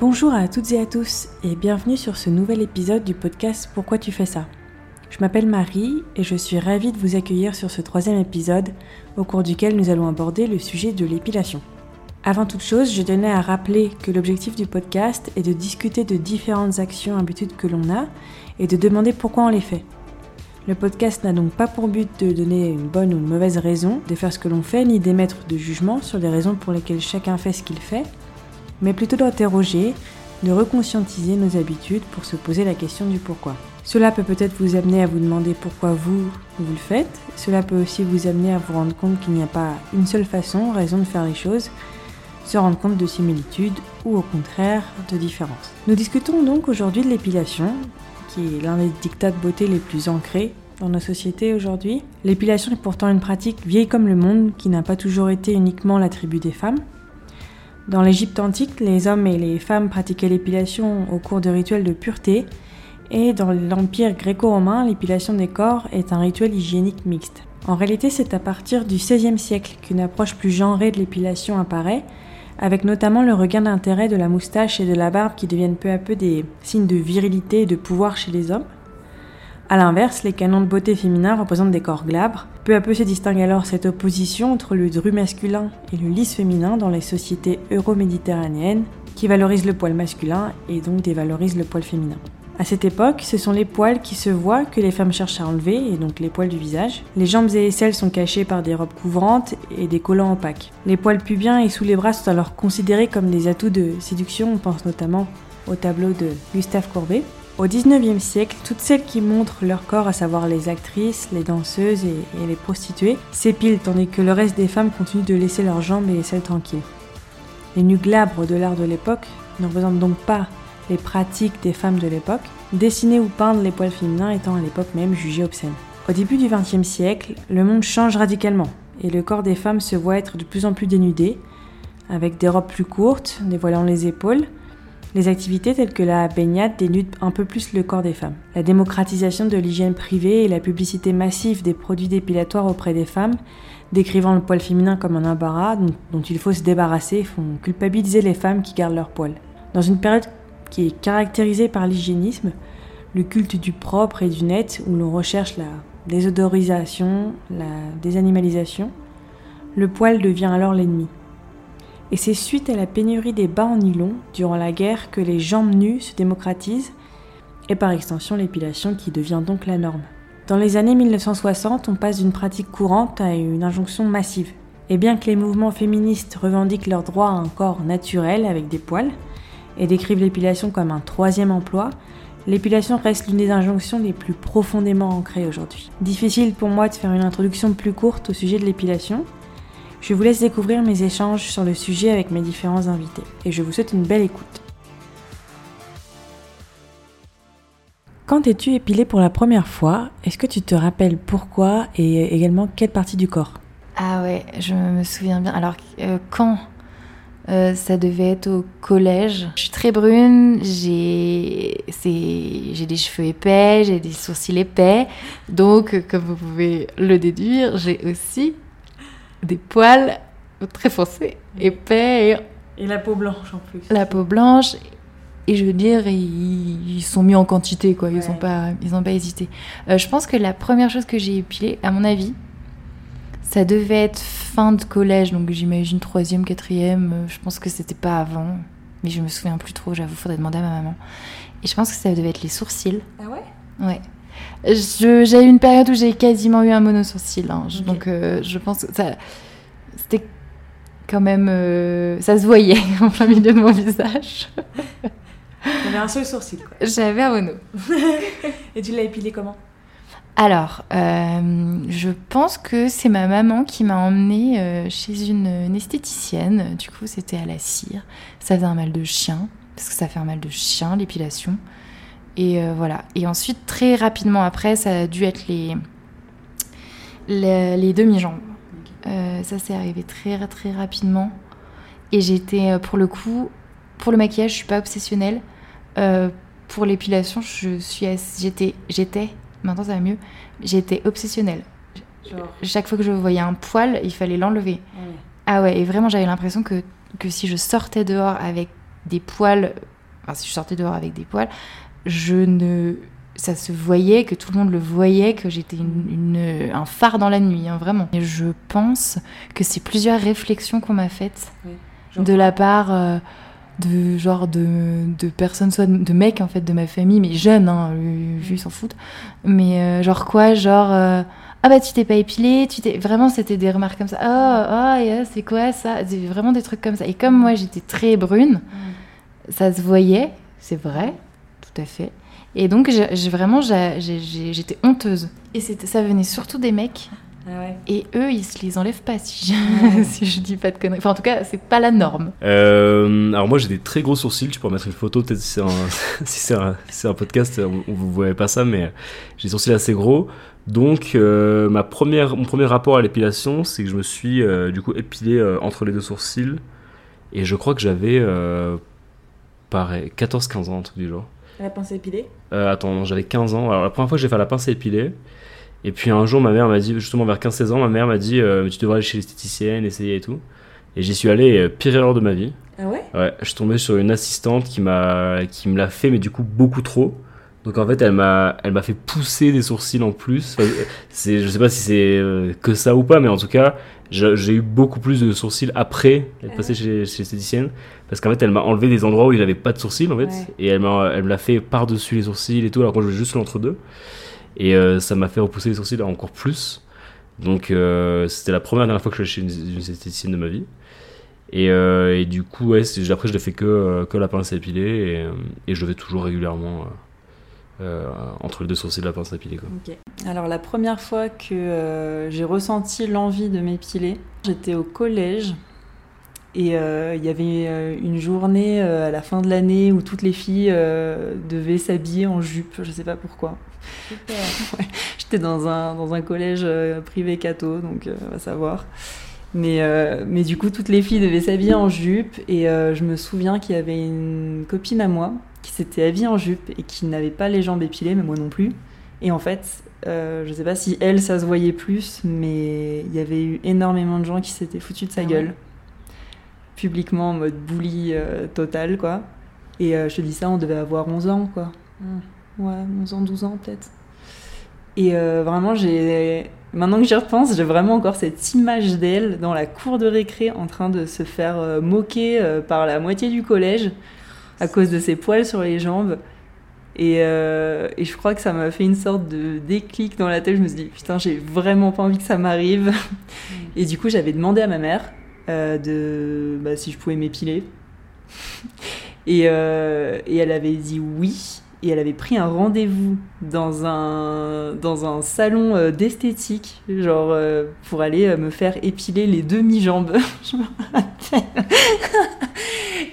Bonjour à toutes et à tous et bienvenue sur ce nouvel épisode du podcast Pourquoi tu fais ça? Je m'appelle Marie et je suis ravie de vous accueillir sur ce troisième épisode au cours duquel nous allons aborder le sujet de l'épilation. Avant toute chose, je tenais à rappeler que l'objectif du podcast est de discuter de différentes actions habitudes que l'on a et de demander pourquoi on les fait. Le podcast n'a donc pas pour but de donner une bonne ou une mauvaise raison de faire ce que l'on fait, ni d'émettre de jugement sur les raisons pour lesquelles chacun fait ce qu'il fait, mais plutôt d'interroger, de reconscientiser nos habitudes pour se poser la question du pourquoi. Cela peut peut-être vous amener à vous demander pourquoi vous, vous le faites. Cela peut aussi vous amener à vous rendre compte qu'il n'y a pas une seule façon, raison de faire les choses, se rendre compte de similitudes ou au contraire de différences. Nous discutons donc aujourd'hui de l'épilation, qui est l'un des dictats de beauté les plus ancrés dans nos sociétés aujourd'hui. L'épilation est pourtant une pratique vieille comme le monde qui n'a pas toujours été uniquement l'attribut des femmes. Dans l'Égypte antique, les hommes et les femmes pratiquaient l'épilation au cours de rituels de pureté, et dans l'Empire gréco-romain, l'épilation des corps est un rituel hygiénique mixte. En réalité, c'est à partir du XVIe siècle qu'une approche plus genrée de l'épilation apparaît, avec notamment le regain d'intérêt de la moustache et de la barbe qui deviennent peu à peu des signes de virilité et de pouvoir chez les hommes. A l'inverse, les canons de beauté féminins représentent des corps glabres. Peu à peu se distingue alors cette opposition entre le dru masculin et le lisse féminin dans les sociétés euro-méditerranéennes qui valorisent le poil masculin et donc dévalorisent le poil féminin. À cette époque, ce sont les poils qui se voient que les femmes cherchent à enlever, et donc les poils du visage. Les jambes et les selles sont cachées par des robes couvrantes et des collants opaques. Les poils pubiens et sous les bras sont alors considérés comme des atouts de séduction, on pense notamment au tableau de Gustave Courbet. Au XIXe siècle, toutes celles qui montrent leur corps, à savoir les actrices, les danseuses et, les prostituées, s'épilent tandis que le reste des femmes continuent de laisser leurs jambes et les selles tranquilles. Les nus glabres de l'art de l'époque ne représentent donc pas les pratiques des femmes de l'époque, dessiner ou peindre les poils féminins étant à l'époque même jugé obscène. Au début du XXe siècle, le monde change radicalement et le corps des femmes se voit être de plus en plus dénudé, avec des robes plus courtes, dévoilant les épaules. Les activités telles que la baignade dénudent un peu plus le corps des femmes. La démocratisation de l'hygiène privée et la publicité massive des produits dépilatoires auprès des femmes, décrivant le poil féminin comme un embarras dont, il faut se débarrasser, font culpabiliser les femmes qui gardent leur poil. Dans une période qui est caractérisé par l'hygiénisme, le culte du propre et du net, où l'on recherche la désodorisation, la désanimalisation, le poil devient alors l'ennemi. Et c'est suite à la pénurie des bas en nylon durant la guerre que les jambes nues se démocratisent, et par extension l'épilation qui devient donc la norme. Dans les années 1960, on passe d'une pratique courante à une injonction massive. Et bien que les mouvements féministes revendiquent leur droit à un corps naturel avec des poils, et décrivent l'épilation comme un troisième emploi, l'épilation reste l'une des injonctions les plus profondément ancrées aujourd'hui. Difficile pour moi de faire une introduction plus courte au sujet de l'épilation. Je vous laisse découvrir mes échanges sur le sujet avec mes différents invités et je vous souhaite une belle écoute. Quand es-tu épilé pour la première fois? Est-ce que tu te rappelles pourquoi et également quelle partie du corps? Ah ouais, je me souviens bien. Alors, euh, quand euh, ça devait être au collège? Je suis très brune, j'ai des cheveux épais, j'ai des sourcils épais. Donc, comme vous pouvez le déduire, j'ai aussi des poils très foncés, épais. Et, la peau blanche en plus. La peau blanche. Et je veux dire, ils, sont mis en quantité, quoi. Ils n'ont pas, ils ont pas hésité. Euh, je pense que la première chose que j'ai épilée, à mon avis, ça devait être fin de collège, donc j'imagine troisième, quatrième. Euh, je pense que c'était pas avant, mais je me souviens plus trop. J'avoue, faudrait demander à ma maman. Et je pense que ça devait être les sourcils. Ah ouais? Ouais. J'ai eu une période où j'ai quasiment eu un monosourcil, hein. donc euh, je pense que ça, c'était quand même, euh, ça se voyait en plein milieu de mon visage. J'avais un seul sourcil. J'avais un mono. Et tu l'as épilé comment? Alors, euh, je pense que c'est ma maman qui m'a emmenée euh, chez une, esthéticienne. Du coup, c'était à la cire. Ça faisait un mal de chien, parce que ça fait un mal de chien, l'épilation. Et euh, voilà. Et ensuite, très rapidement après, ça a dû être les, les, demi-jambes. ça s'est arrivé très, très rapidement. Et j'étais, pour le coup, pour le maquillage, je suis pas obsessionnelle. pour l'épilation, je suis, j'étais, j'étais maintenant ça va mieux, j'étais obsessionnelle. Chaque fois que je voyais un poil, il fallait l'enlever. Ah ouais, et vraiment j'avais l'impression que, que si je sortais dehors avec des poils, enfin, si je sortais dehors avec des poils, je ne ça se voyait, que tout le monde le voyait, que j'étais une, une- un phare dans la nuit, hein, vraiment. Et je pense que c'est plusieurs réflexions qu'on m'a faites de la part euh, de genre de, de personnes, soit de, mecs en fait de ma famille, mais jeunes, hein, lui, lui, il s'en fout. Mais euh, genre quoi, genre euh, ah bah tu t'es pas épilé, tu t'es vraiment c'était des remarques comme ça. Oh oh yeah, c'est quoi ça? Vraiment des trucs comme ça. Et comme moi j'étais très brune, ça se voyait, c'est vrai, tout à fait. Et donc j'ai vraiment j'étais honteuse. Et ça venait surtout des mecs. Ah ouais. Et eux, ils se les enlèvent pas si je, si je dis pas de conneries. Enfin, en tout cas, c'est pas la norme. Euh, alors moi j'ai des très gros sourcils, tu peux mettre une photo peut-être si c'est un, si c'est un, si un podcast, on, vous voyez pas ça, mais j'ai des sourcils assez gros. Donc euh, ma première, mon premier rapport à l'épilation, c'est que je me suis euh, du coup épilé euh, entre les deux sourcils. Et je crois que j'avais euh, pareil, 14-15 ans, un truc du genre. La pince épilée Euh, attends, j'avais 15 ans. Alors la première fois que j'ai fait la pince à épiler, et puis un jour ma mère m'a dit, justement vers 15-16 ans, ma mère m'a dit euh, tu devrais aller chez l'esthéticienne, essayer et tout. Et j'y suis allé, euh, pire erreur de ma vie. Ah ouais? Ouais, je suis tombé sur une assistante qui m'a qui me l'a fait, mais du coup beaucoup trop. Donc en fait, elle m'a elle m'a fait pousser des sourcils en plus. Enfin, c'est je sais pas si c'est euh, que ça ou pas, mais en tout cas, j'ai eu beaucoup plus de sourcils après être passé chez, chez l'esthéticienne, parce qu'en fait, elle m'a enlevé des endroits où il avait pas de sourcils en fait, Ouais. et elle m'a elle me l'a fait par dessus les sourcils et tout, alors que je juste l'entre deux. Et euh, ça m'a fait repousser les sourcils encore plus. Donc euh, c'était la première dernière fois que je suis allé chez une, une esthéticienne de ma vie. Et, euh, et du coup, ouais, après, je l'ai fait que, que la pince à épiler et, et je le fais toujours régulièrement euh, entre les deux sourcils de la pince à. Quoi. Ok. Alors la première fois que euh, j'ai ressenti l'envie de m'épiler, j'étais au collège et euh, il y avait une journée euh, à la fin de l'année où toutes les filles euh, devaient s'habiller en jupe, je sais pas pourquoi. Ouais, J'étais dans un, dans un collège privé catho, donc euh, on va savoir. Mais, euh, mais du coup, toutes les filles devaient s'habiller en jupe et euh, je me souviens qu'il y avait une copine à moi qui s'était habillée en jupe et qui n'avait pas les jambes épilées, mais moi non plus. Et en fait, euh, je sais pas si elle, ça se voyait plus, mais il y avait eu énormément de gens qui s'étaient foutus de sa Ah ouais. gueule. Publiquement, en mode bully total, quoi. Et je te dis ça, on devait avoir 11 ans, quoi. Ouais, 11 ans, 12 ans peut-être. Et euh, vraiment, j'ai. Maintenant que j'y repense, j'ai vraiment encore cette image d'elle dans la cour de récré en train de se faire euh, moquer euh, par la moitié du collège à cause de ses poils sur les jambes. Et, euh, et je crois que ça m'a fait une sorte de déclic dans la tête. Je me suis dit, putain, j'ai vraiment pas envie que ça m'arrive. Et du coup, j'avais demandé à ma mère de, bah, si je pouvais m'épiler. Et elle avait dit oui. Et elle avait pris un rendez-vous dans un, dans un salon euh, d'esthétique, genre euh, pour aller euh, me faire épiler les demi-jambes. je me rappelle.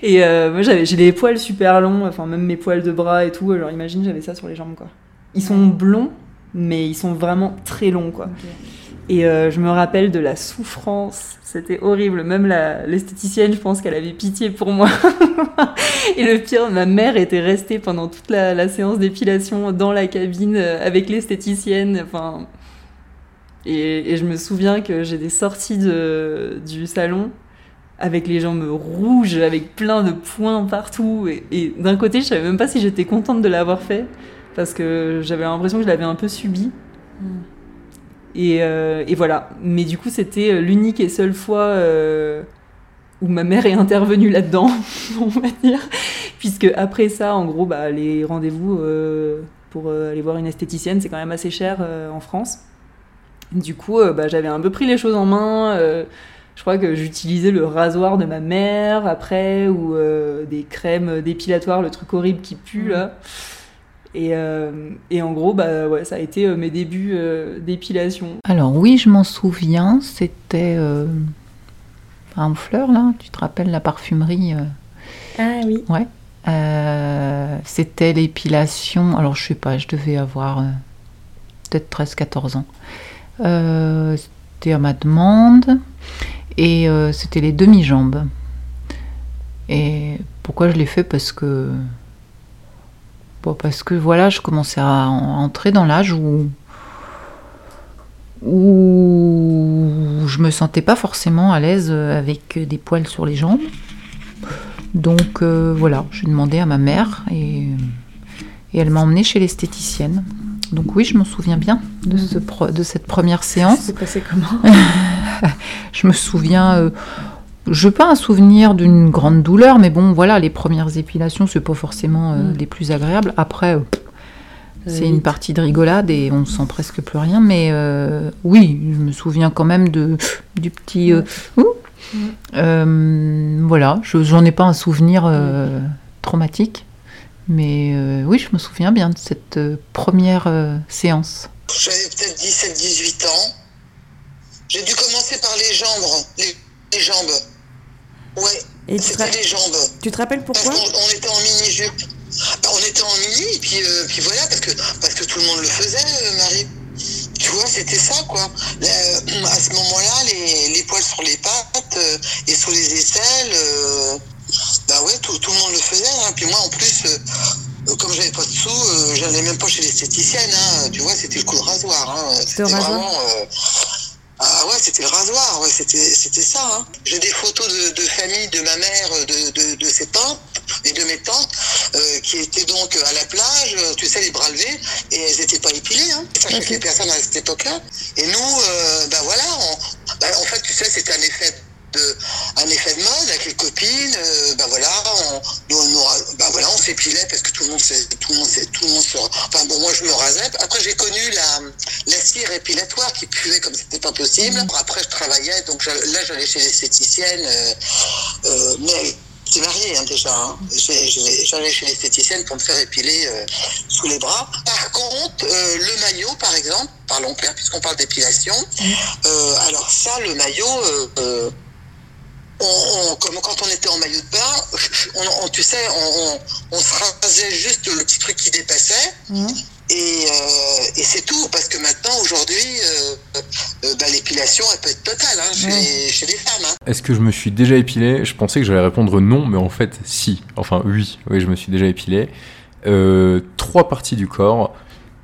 et euh, moi, j'avais, j'ai les poils super longs, enfin même mes poils de bras et tout. Alors imagine, j'avais ça sur les jambes, quoi. Ils sont blonds, mais ils sont vraiment très longs, quoi. Et euh, je me rappelle de la souffrance. C'était horrible. Même l'esthéticienne, je pense qu'elle avait pitié pour moi. et le pire, ma mère était restée pendant toute la, séance d'épilation dans la cabine euh, avec l'esthéticienne. Enfin, et, je me souviens que j'étais sortie du salon avec les jambes rouges, avec plein de points partout. Et, d'un côté, je savais même pas si j'étais contente de l'avoir fait parce que j'avais l'impression que je l'avais un peu subi. Et, euh, et voilà. Mais du coup, c'était l'unique et seule fois euh, où ma mère est intervenue là-dedans, on va dire. Puisque après ça, en gros, bah, les rendez-vous euh, pour euh, aller voir une esthéticienne, c'est quand même assez cher euh, en France. Du coup, euh, bah, j'avais un peu pris les choses en main. euh, je crois que j'utilisais le rasoir de ma mère après, ou euh, des crèmes dépilatoires, le truc horrible qui pue là. Et, euh, et en gros, bah, ouais, ça a été euh, mes débuts euh, d'épilation. Alors oui, je m'en souviens, c'était euh, à Honfleur, là, tu te rappelles la parfumerie euh, Ah oui. euh, C'était l'épilation, alors je sais pas, je devais avoir euh, peut-être 13-14 ans. Euh, c'était à ma demande et euh, c'était les demi-jambes. Et pourquoi je l'ai fait? Parce que... Bon, parce que voilà, je commençais à en- entrer dans l'âge où où je me sentais pas forcément à l'aise avec des poils sur les jambes. Donc euh, voilà, j'ai demandé à ma mère et, et elle m'a emmenée chez l'esthéticienne. Donc oui, je me souviens bien de, ce pro- de cette première séance. C'est passé comment? Je me souviens, euh, je n'ai pas un souvenir d'une grande douleur, mais bon, voilà, les premières épilations, c'est pas forcément euh, Mm. les plus agréables. Après, euh, c'est Euh, une vite. partie de rigolade et on sent presque plus rien, mais euh, oui, je me souviens quand même de, du petit. euh, ouh. Mm. Euh, voilà, je j'en ai pas un souvenir euh, traumatique, mais euh, oui, je me souviens bien de cette euh, première euh, séance. J'avais peut-être 17-18 ans. J'ai dû commencer par les jambes. Les, les jambes. Ouais, c'était les jambes. tu te rappelles Parce pourquoi qu'on on était en mini-jupe. Bah, on était en mini, et puis, euh, puis voilà, parce que, parce que tout le monde le faisait, euh, Marie. Tu vois, c'était ça, quoi. Là, à ce moment-là, les, les poils sur les pattes euh, et sous les aisselles, euh, bah ouais, tout, tout le monde le faisait. Hein. Puis moi, en plus, euh, euh, comme j'avais pas de sous, euh, j'allais même pas chez l'esthéticienne. Hein. Tu vois, c'était le coup de rasoir. Hein. C'était vraiment. Ah ouais, c'était le rasoir, ouais, c'était, c'était ça. Hein. J'ai des photos de, de famille de ma mère, de, de, de ses tantes et de mes tantes, euh, qui étaient donc à la plage, tu sais, les bras levés, et elles n'étaient pas épilées. Hein. Ça Ok. choquait personne à cette époque-là. Et nous, euh, ben voilà, on- ben, en fait, tu sais, c'était un effet de, un effet de mode avec les copines. euh, ben voilà, on, nous, ben voilà, on s'épilait parce que tout le monde, tout le monde, tout le monde se, enfin bon, moi je me rasais. Après j'ai connu la, la cire épilatoire qui puait comme c'était pas possible. Après je travaillais, donc là j'allais chez l'esthéticienne, euh, euh, mais J'étais mariée hein, déjà. hein. J'allais chez l'esthéticienne pour me faire épiler euh, sous les bras. Par contre, euh, le maillot, par exemple, parlons clair puisqu'on parle d'épilation. euh, alors ça, le maillot, on, on- comme quand on était en maillot de bain, on, on- tu sais, on, on- on se rasait juste le petit truc qui dépassait. Mhm. Et, euh, et c'est tout, parce que maintenant, aujourd'hui, euh, euh, bah, l'épilation, elle peut être totale hein, chez, Ouais. chez les femmes. hein. Est-ce que je me suis déjà épilé? Je pensais que j'allais répondre non, mais en fait, si. Enfin, oui, oui, je me suis déjà épilé. Euh, trois parties du corps.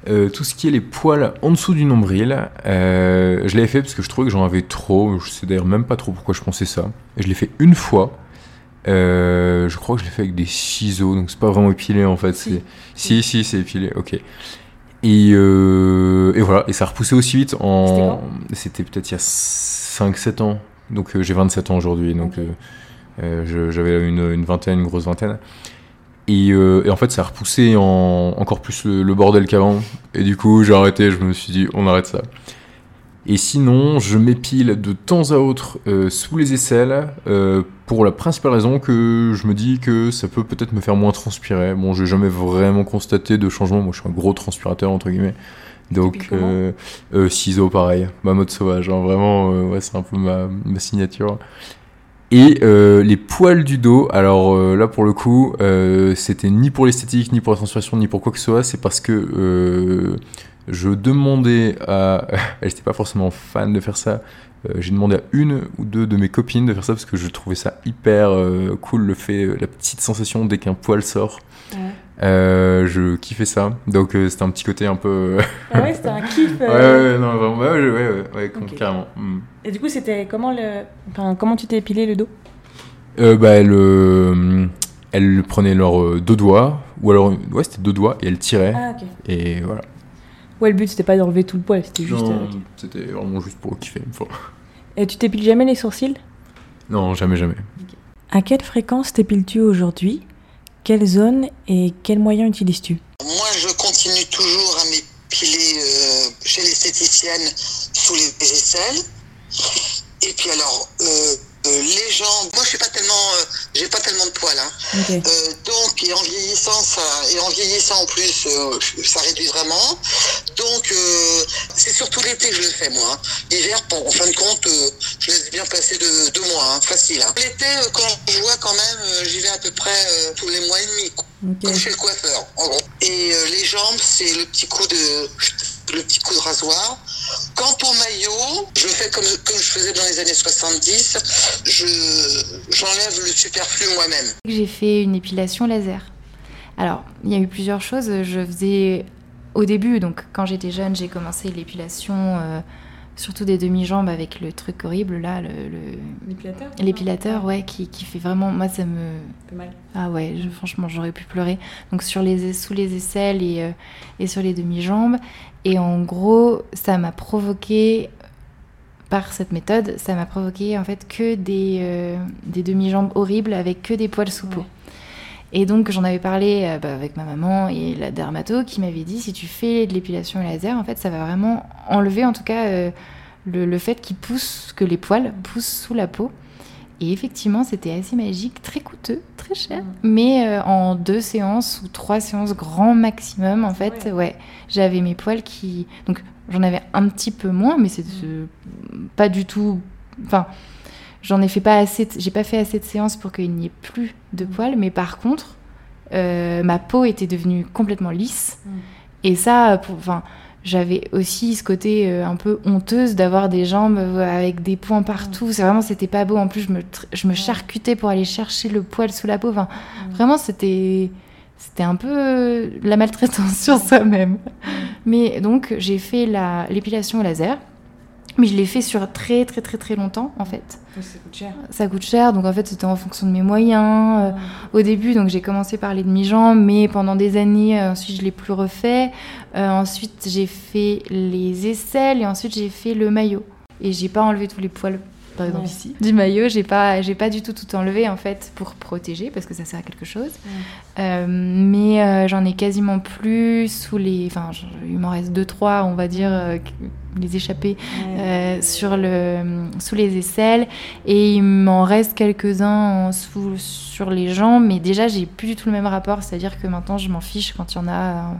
Euh, tout ce qui est les poils en dessous du nombril, euh, je l'avais fait parce que je trouvais que j'en avais trop. Je sais d'ailleurs même pas trop pourquoi je pensais ça. Et je l'ai fait une fois. Euh, je crois que je l'ai fait avec des ciseaux, donc c'est pas vraiment épilé en fait. Si. Si, si, c'est épilé, ok. Et, et voilà, et ça a repoussé aussi vite en. C'était peut-être il y a 5-7 ans. Donc j'ai 27 ans aujourd'hui, donc j'avais une, une vingtaine, une grosse vingtaine. Et, euh, et en fait, ça a repoussé en, encore plus le, le bordel qu'avant. Et du coup, j'ai arrêté, je me suis dit, on arrête ça. Et sinon, je m'épile de temps à autre euh, sous les aisselles euh, pour la principale raison que je me dis que ça peut peut-être me faire moins transpirer. Bon, j'ai jamais vraiment constaté de changement. Moi, je suis un gros transpirateur, entre guillemets. Donc, ciseaux, pareil. Ma mode sauvage. hein. Vraiment, ouais, c'est un peu ma, ma signature. Et euh, les poils du dos, alors euh, là pour le coup, euh, c'était ni pour l'esthétique, ni pour la transpiration, ni pour quoi que ce soit, c'est parce que je demandais à... Elle n'était pas forcément fan de faire ça. J'ai demandé à une ou deux de mes copines de faire ça parce que je trouvais ça hyper cool, le fait, la petite sensation dès qu'un poil sort. Euh, je kiffais ça. Donc euh, c'était un petit côté un peu... Ah ouais, c'était un kiff. ouais, euh, ouais, non, vraiment, ouais, ouais, carrément. Mm. Et du coup, c'était comment le. Enfin, comment tu t'es épilé le dos? Euh, bah, elle, euh, elle prenait leurs euh, deux doigts, ou alors, ouais, c'était deux doigts, et elle tirait, Ah, ok. et voilà. Ouais, le but c'était pas d'enlever tout le poil, c'était juste. Non, euh, ok. C'était vraiment juste pour kiffer une fois. Et tu t'épiles jamais les sourcils? Non, jamais, jamais. À quelle fréquence t'épiles-tu aujourd'hui? Quelle zone et quels moyens utilises-tu Moi, je continue toujours à m'épiler euh, chez l'esthéticienne sous les aisselles. Et puis alors, euh, euh, les jambes, moi je suis pas tellement, euh, j'ai pas tellement de poils. Hein. Euh, donc, et en vieillissant, ça, et en vieillissant en plus, euh, ça réduit vraiment. Donc, euh, c'est surtout l'été que je le fais, moi. hein. L'hiver, bon, en fin de compte, euh, je laisse bien passer de deux mois, hein, facile. hein. L'été, euh, quand je vois quand même, euh, j'y vais à peu près euh, tous les mois et demi, quoi, Ok. comme chez le coiffeur, en gros. Et euh, les jambes, c'est le petit coup de, le petit coup de rasoir. Quant au maillot, je fais comme, comme je faisais dans les années 70, je, j'enlève le superflu moi-même. J'ai fait une épilation laser. Alors, il y a eu plusieurs choses. Je faisais au début, donc quand j'étais jeune, j'ai commencé l'épilation euh, surtout des demi-jambes avec le truc horrible là, le, L'épilateur l'épilateur, ouais, qui, qui fait vraiment. Moi, ça me. fait mal. Ah ouais, je- franchement, j'aurais pu pleurer. Donc sur les, sous les aisselles et, euh, et sur les demi-jambes. Et en gros, ça m'a provoqué, par cette méthode, ça m'a provoqué en fait que des, euh, des demi-jambes horribles avec que des poils sous peau. Ouais. Et donc j'en avais parlé euh, bah, avec ma maman et la dermato qui m'avait dit si tu fais de l'épilation laser, en fait, ça va vraiment enlever en tout cas euh, le, le fait qu'il pousse, que les poils poussent sous la peau. Et effectivement, c'était assez magique, très coûteux, très cher. Mm. Mais euh, en deux séances ou trois séances grand maximum, en fait, Ouais. ouais, j'avais mes poils qui. Donc j'en avais un petit peu moins, mais c'est euh, pas du tout. Enfin, j'en ai fait pas assez. de- J'ai pas fait assez de séances pour qu'il n'y ait plus de poils. Mais par contre, euh, ma peau était devenue complètement lisse. Mm. Et ça, pour, enfin, j'avais aussi ce côté euh, un peu honteuse d'avoir des jambes euh, avec des points partout. C'est vraiment, c'était pas beau. En plus, je me, je me charcutais pour aller chercher le poil sous la peau. Enfin, Mm. vraiment, c'était, c'était un peu la maltraitance sur soi-même. Mais donc, j'ai fait la, l'épilation au laser. Mais je l'ai fait sur très, très, très, très longtemps, en fait. Ça coûte cher. Ça coûte cher, donc en fait, c'était en fonction de mes moyens. Euh, Ouais. au début, donc j'ai commencé par les demi-jambes, mais pendant des années, euh, ensuite je l'ai plus refait. Euh, ensuite, j'ai fait les aisselles et ensuite j'ai fait le maillot. Et j'ai pas enlevé tous les poils, par exemple Ouais. ici, du maillot. J'ai pas, j'ai pas du tout tout enlevé en fait pour protéger parce que ça sert à quelque chose. Euh, mais euh, j'en ai quasiment plus sous les, enfin, il m'en reste deux trois, on va dire, euh, les Ouais. euh, sur le, sous les aisselles et il m'en reste quelques-uns sur les jambes mais déjà j'ai plus du tout le même rapport c'est à dire que maintenant je m'en fiche quand il y en a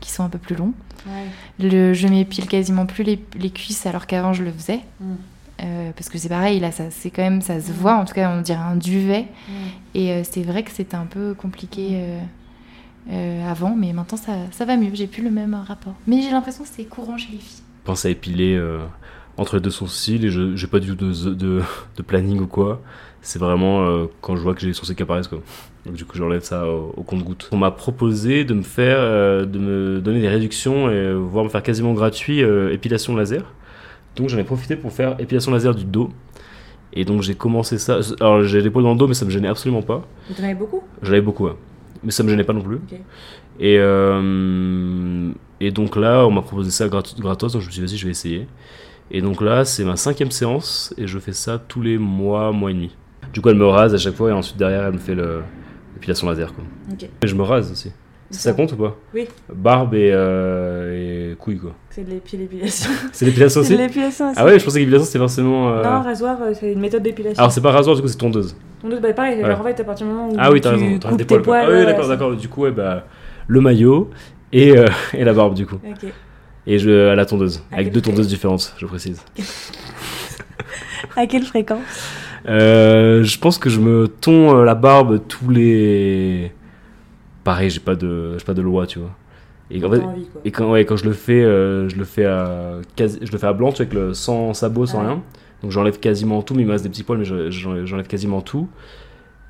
qui sont un peu plus longs Ouais. le, je m'épile quasiment plus les, les cuisses alors qu'avant je le faisais Mm. Euh, parce que c'est pareil là ça c'est quand même ça se voit en tout cas on dirait un duvet et euh, c'est vrai que c'était un peu compliqué euh, euh, avant mais maintenant ça, ça va mieux j'ai plus le même rapport mais j'ai l'impression que c'est courant chez les filles Je pense à épiler euh, entre les deux sourcils et je j'ai pas du tout de, de, de planning ou quoi. C'est vraiment euh, quand je vois que j'ai les sourcils qui apparaissent quoi. Donc du coup j'enlève ça au, au compte-goutte. On m'a proposé de me faire, euh, de me donner des réductions et voire me faire quasiment gratuit euh, épilation laser. Donc j'en ai profité pour faire épilation laser du dos. Et donc j'ai commencé ça. Alors j'ai l'épaule dans le dos mais ça me gênait absolument pas. Vous en avez beaucoup? J'en avais beaucoup, ouais. mais ça me gênait pas non plus. Et, euh, et donc là, on m'a proposé ça grat- gratos, donc je me suis dit, vas-y, je vais essayer. Et donc là, c'est ma cinquième séance, et je fais ça tous les mois, mois et demi. Du coup, elle me rase à chaque fois, et ensuite derrière, elle me fait le- l'épilation laser. Quoi. Ok. Et je me rase aussi. Ça compte ou pas Oui. Barbe et, euh, et couilles, quoi. C'est de l'épi- l'épilation. C'est l'épilation C'est aussi de l'épilation aussi. Ah ouais, je pensais que l'épilation c'était forcément. euh, Non, rasoir, euh, c'est une méthode d'épilation. Alors c'est pas rasoir, du coup c'est tondeuse. Donc, bah, pareil, Ouais. en fait, à partir du moment où Ah oui, t'as raison, t'as des poils. quoi. ah oui, d'accord, c'est- d'accord. Du coup, ouais, bah, le maillot et, euh, et la barbe, du coup. Ok. Et je, à la tondeuse, À avec deux fréquence tondeuses différentes, je précise. À quelle fréquence? Je pense que je me tonds la barbe tous les. Pareil, j'ai pas de, j'ai pas de loi, tu vois. Et en fait, T'as envie, quoi. et quand, ouais, quand je le fais, euh, je le fais à quasi, je le fais à blanc, tu vois, avec le, sans sabot, sans Ouais. rien. Donc j'enlève quasiment tout, mais il me reste des petits poils, mais je- j'enlève quasiment tout.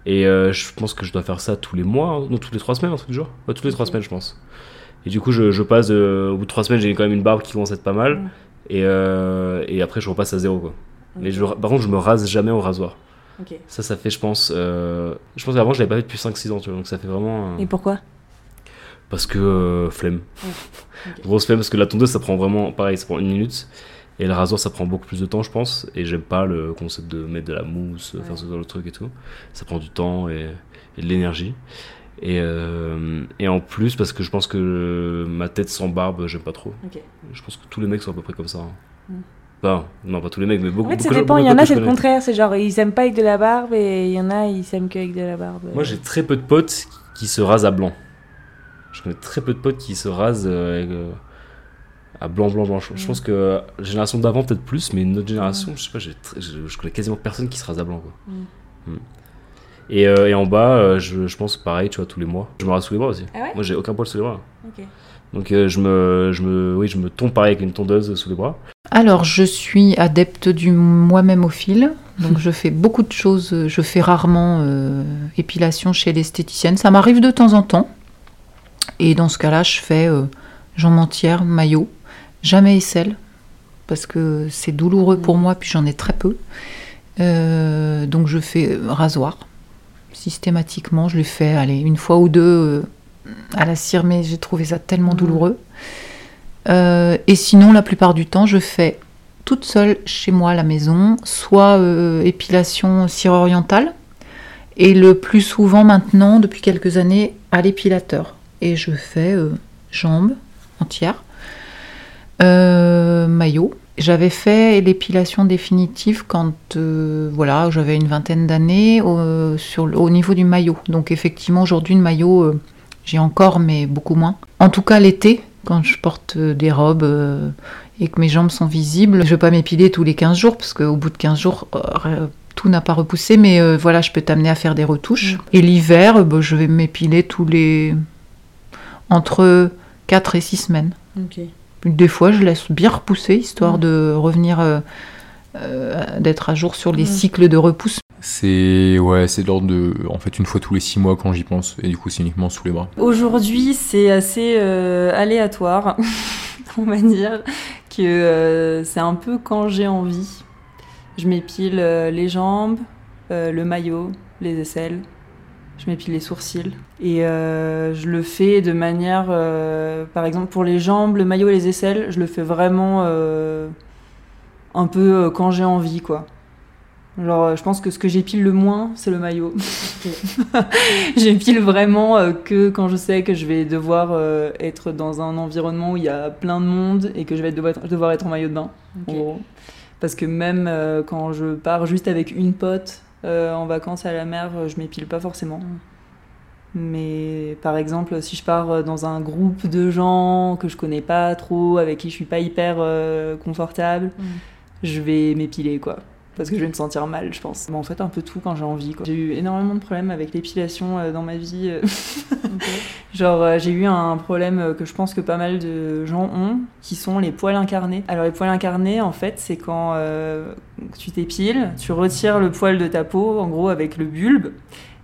Et euh, je pense que je dois faire ça tous les mois, hein, non, toutes les trois semaines, un truc du genre. Ouais, toutes les trois semaines, je pense. Et du coup, je, je passe, de- au bout de trois semaines, j'ai quand même une barbe qui commence à être pas mal. Mm. Et, euh, et après, je repasse à zéro, quoi. Mais Ok. je, par contre, je me rase jamais au rasoir. Ça, ça fait, je pense. euh, je pense qu'avant, je l'avais pas fait depuis 5-6 ans, tu vois. Donc ça fait vraiment. euh, Et pourquoi? Parce que euh, flemme. ok. Grosse flemme, parce que la tondeuse, ça prend vraiment. Pareil, ça prend une minute. Et le rasoir, ça prend beaucoup plus de temps, je pense. Et j'aime pas le concept de mettre de la mousse, Ouais. faire ce genre de truc et tout. Ça prend du temps et, et de l'énergie. Et, euh, et en plus, parce que je pense que ma tête sans barbe, j'aime pas trop. Je pense que tous les mecs sont à peu près comme ça. hein. Mm. Enfin, non, pas tous les mecs, mais beaucoup En fait, ça dépend. Il y en a, c'est le contraire. C'est genre, ils s'aiment pas avec de la barbe et il y en a, ils s'aiment qu'avec de la barbe. Moi, j'ai très peu de potes qui se rasent à blanc. Je connais très peu de potes qui se rasent euh, avec, euh, à blanc, blanc, blanc. Je, je Mm. pense que la génération d'avant, peut-être plus, mais notre génération, je sais pas, je, je connais quasiment personne qui se rase à blanc. Quoi. Mm. Mm. Et, euh, et en bas, euh, je, je pense pareil, tu vois, tous les mois. Je me rase sous les bras aussi. Ah ouais Moi, j'ai aucun poil sous les bras. Donc, euh, je, me, je, me, oui, je me tombe pareil avec une tondeuse sous les bras. Alors, je suis adepte du moi-même au fil. Donc, je fais beaucoup de choses. Je fais rarement euh, épilation chez l'esthéticienne. Ça m'arrive de temps en temps. Et dans ce cas-là, je fais euh, jambes entières, maillot. Jamais aisselle. parce que c'est douloureux pour moi, puis j'en ai très peu. Euh, donc je fais rasoir systématiquement. Je le fais allez, une fois ou deux euh, à la cire, mais j'ai trouvé ça tellement douloureux. Euh, et sinon, la plupart du temps, je fais toute seule chez moi à la maison, soit épilation cire orientale, et le plus souvent maintenant, depuis quelques années, à l'épilateur. Et je fais jambes entières, maillot, j'avais fait l'épilation définitive quand euh, voilà, j'avais une vingtaine d'années au, niveau du maillot. Donc effectivement, aujourd'hui, le maillot, euh, j'ai encore, mais beaucoup moins. En tout cas, l'été, quand je porte euh, des robes et que mes jambes sont visibles, je ne vais pas m'épiler tous les 15 jours, parce qu'au bout de 15 jours, tout n'a pas repoussé, mais voilà, je peux t'amener à faire des retouches. Et l'hiver, bah, je vais m'épiler tous les... entre 4 et 6 semaines. Des fois, je laisse bien repousser, histoire de revenir, euh, euh, d'être à jour sur les cycles de repousse. C'est ouais, c'est l'ordre de, en fait, une fois tous les six mois quand j'y pense, et du coup, c'est uniquement sous les bras. Aujourd'hui, c'est assez euh, aléatoire, on va dire, que c'est un peu quand j'ai envie. Je m'épile les jambes, le maillot, les aisselles, je m'épile les sourcils. Et euh, je le fais de manière, euh, par exemple pour les jambes, le maillot et les aisselles, je le fais vraiment euh, un peu quand j'ai envie, quoi. Genre, je pense que ce que j'épile le moins, c'est le maillot. j'épile vraiment que quand je sais que je vais devoir être dans un environnement où il y a plein de monde et que je vais devoir, devoir être en maillot de bain, Parce que même quand je pars juste avec une pote en vacances à la mer, je m'épile pas forcément. Mm. Mais par exemple, si je pars dans un groupe de gens que je connais pas trop, avec qui je suis pas hyper euh, confortable, mm. Je vais m'épiler quoi. Parce que je vais me sentir mal, je pense. en fait, un peu tout quand j'ai envie. J'ai eu énormément de problèmes avec l'épilation euh, dans ma vie. Euh. Genre, j'ai eu un problème que je pense que pas mal de gens ont, qui sont les poils incarnés. Alors, les poils incarnés, en fait, c'est quand tu t'épiles, tu retires le poil de ta peau, en gros, avec le bulbe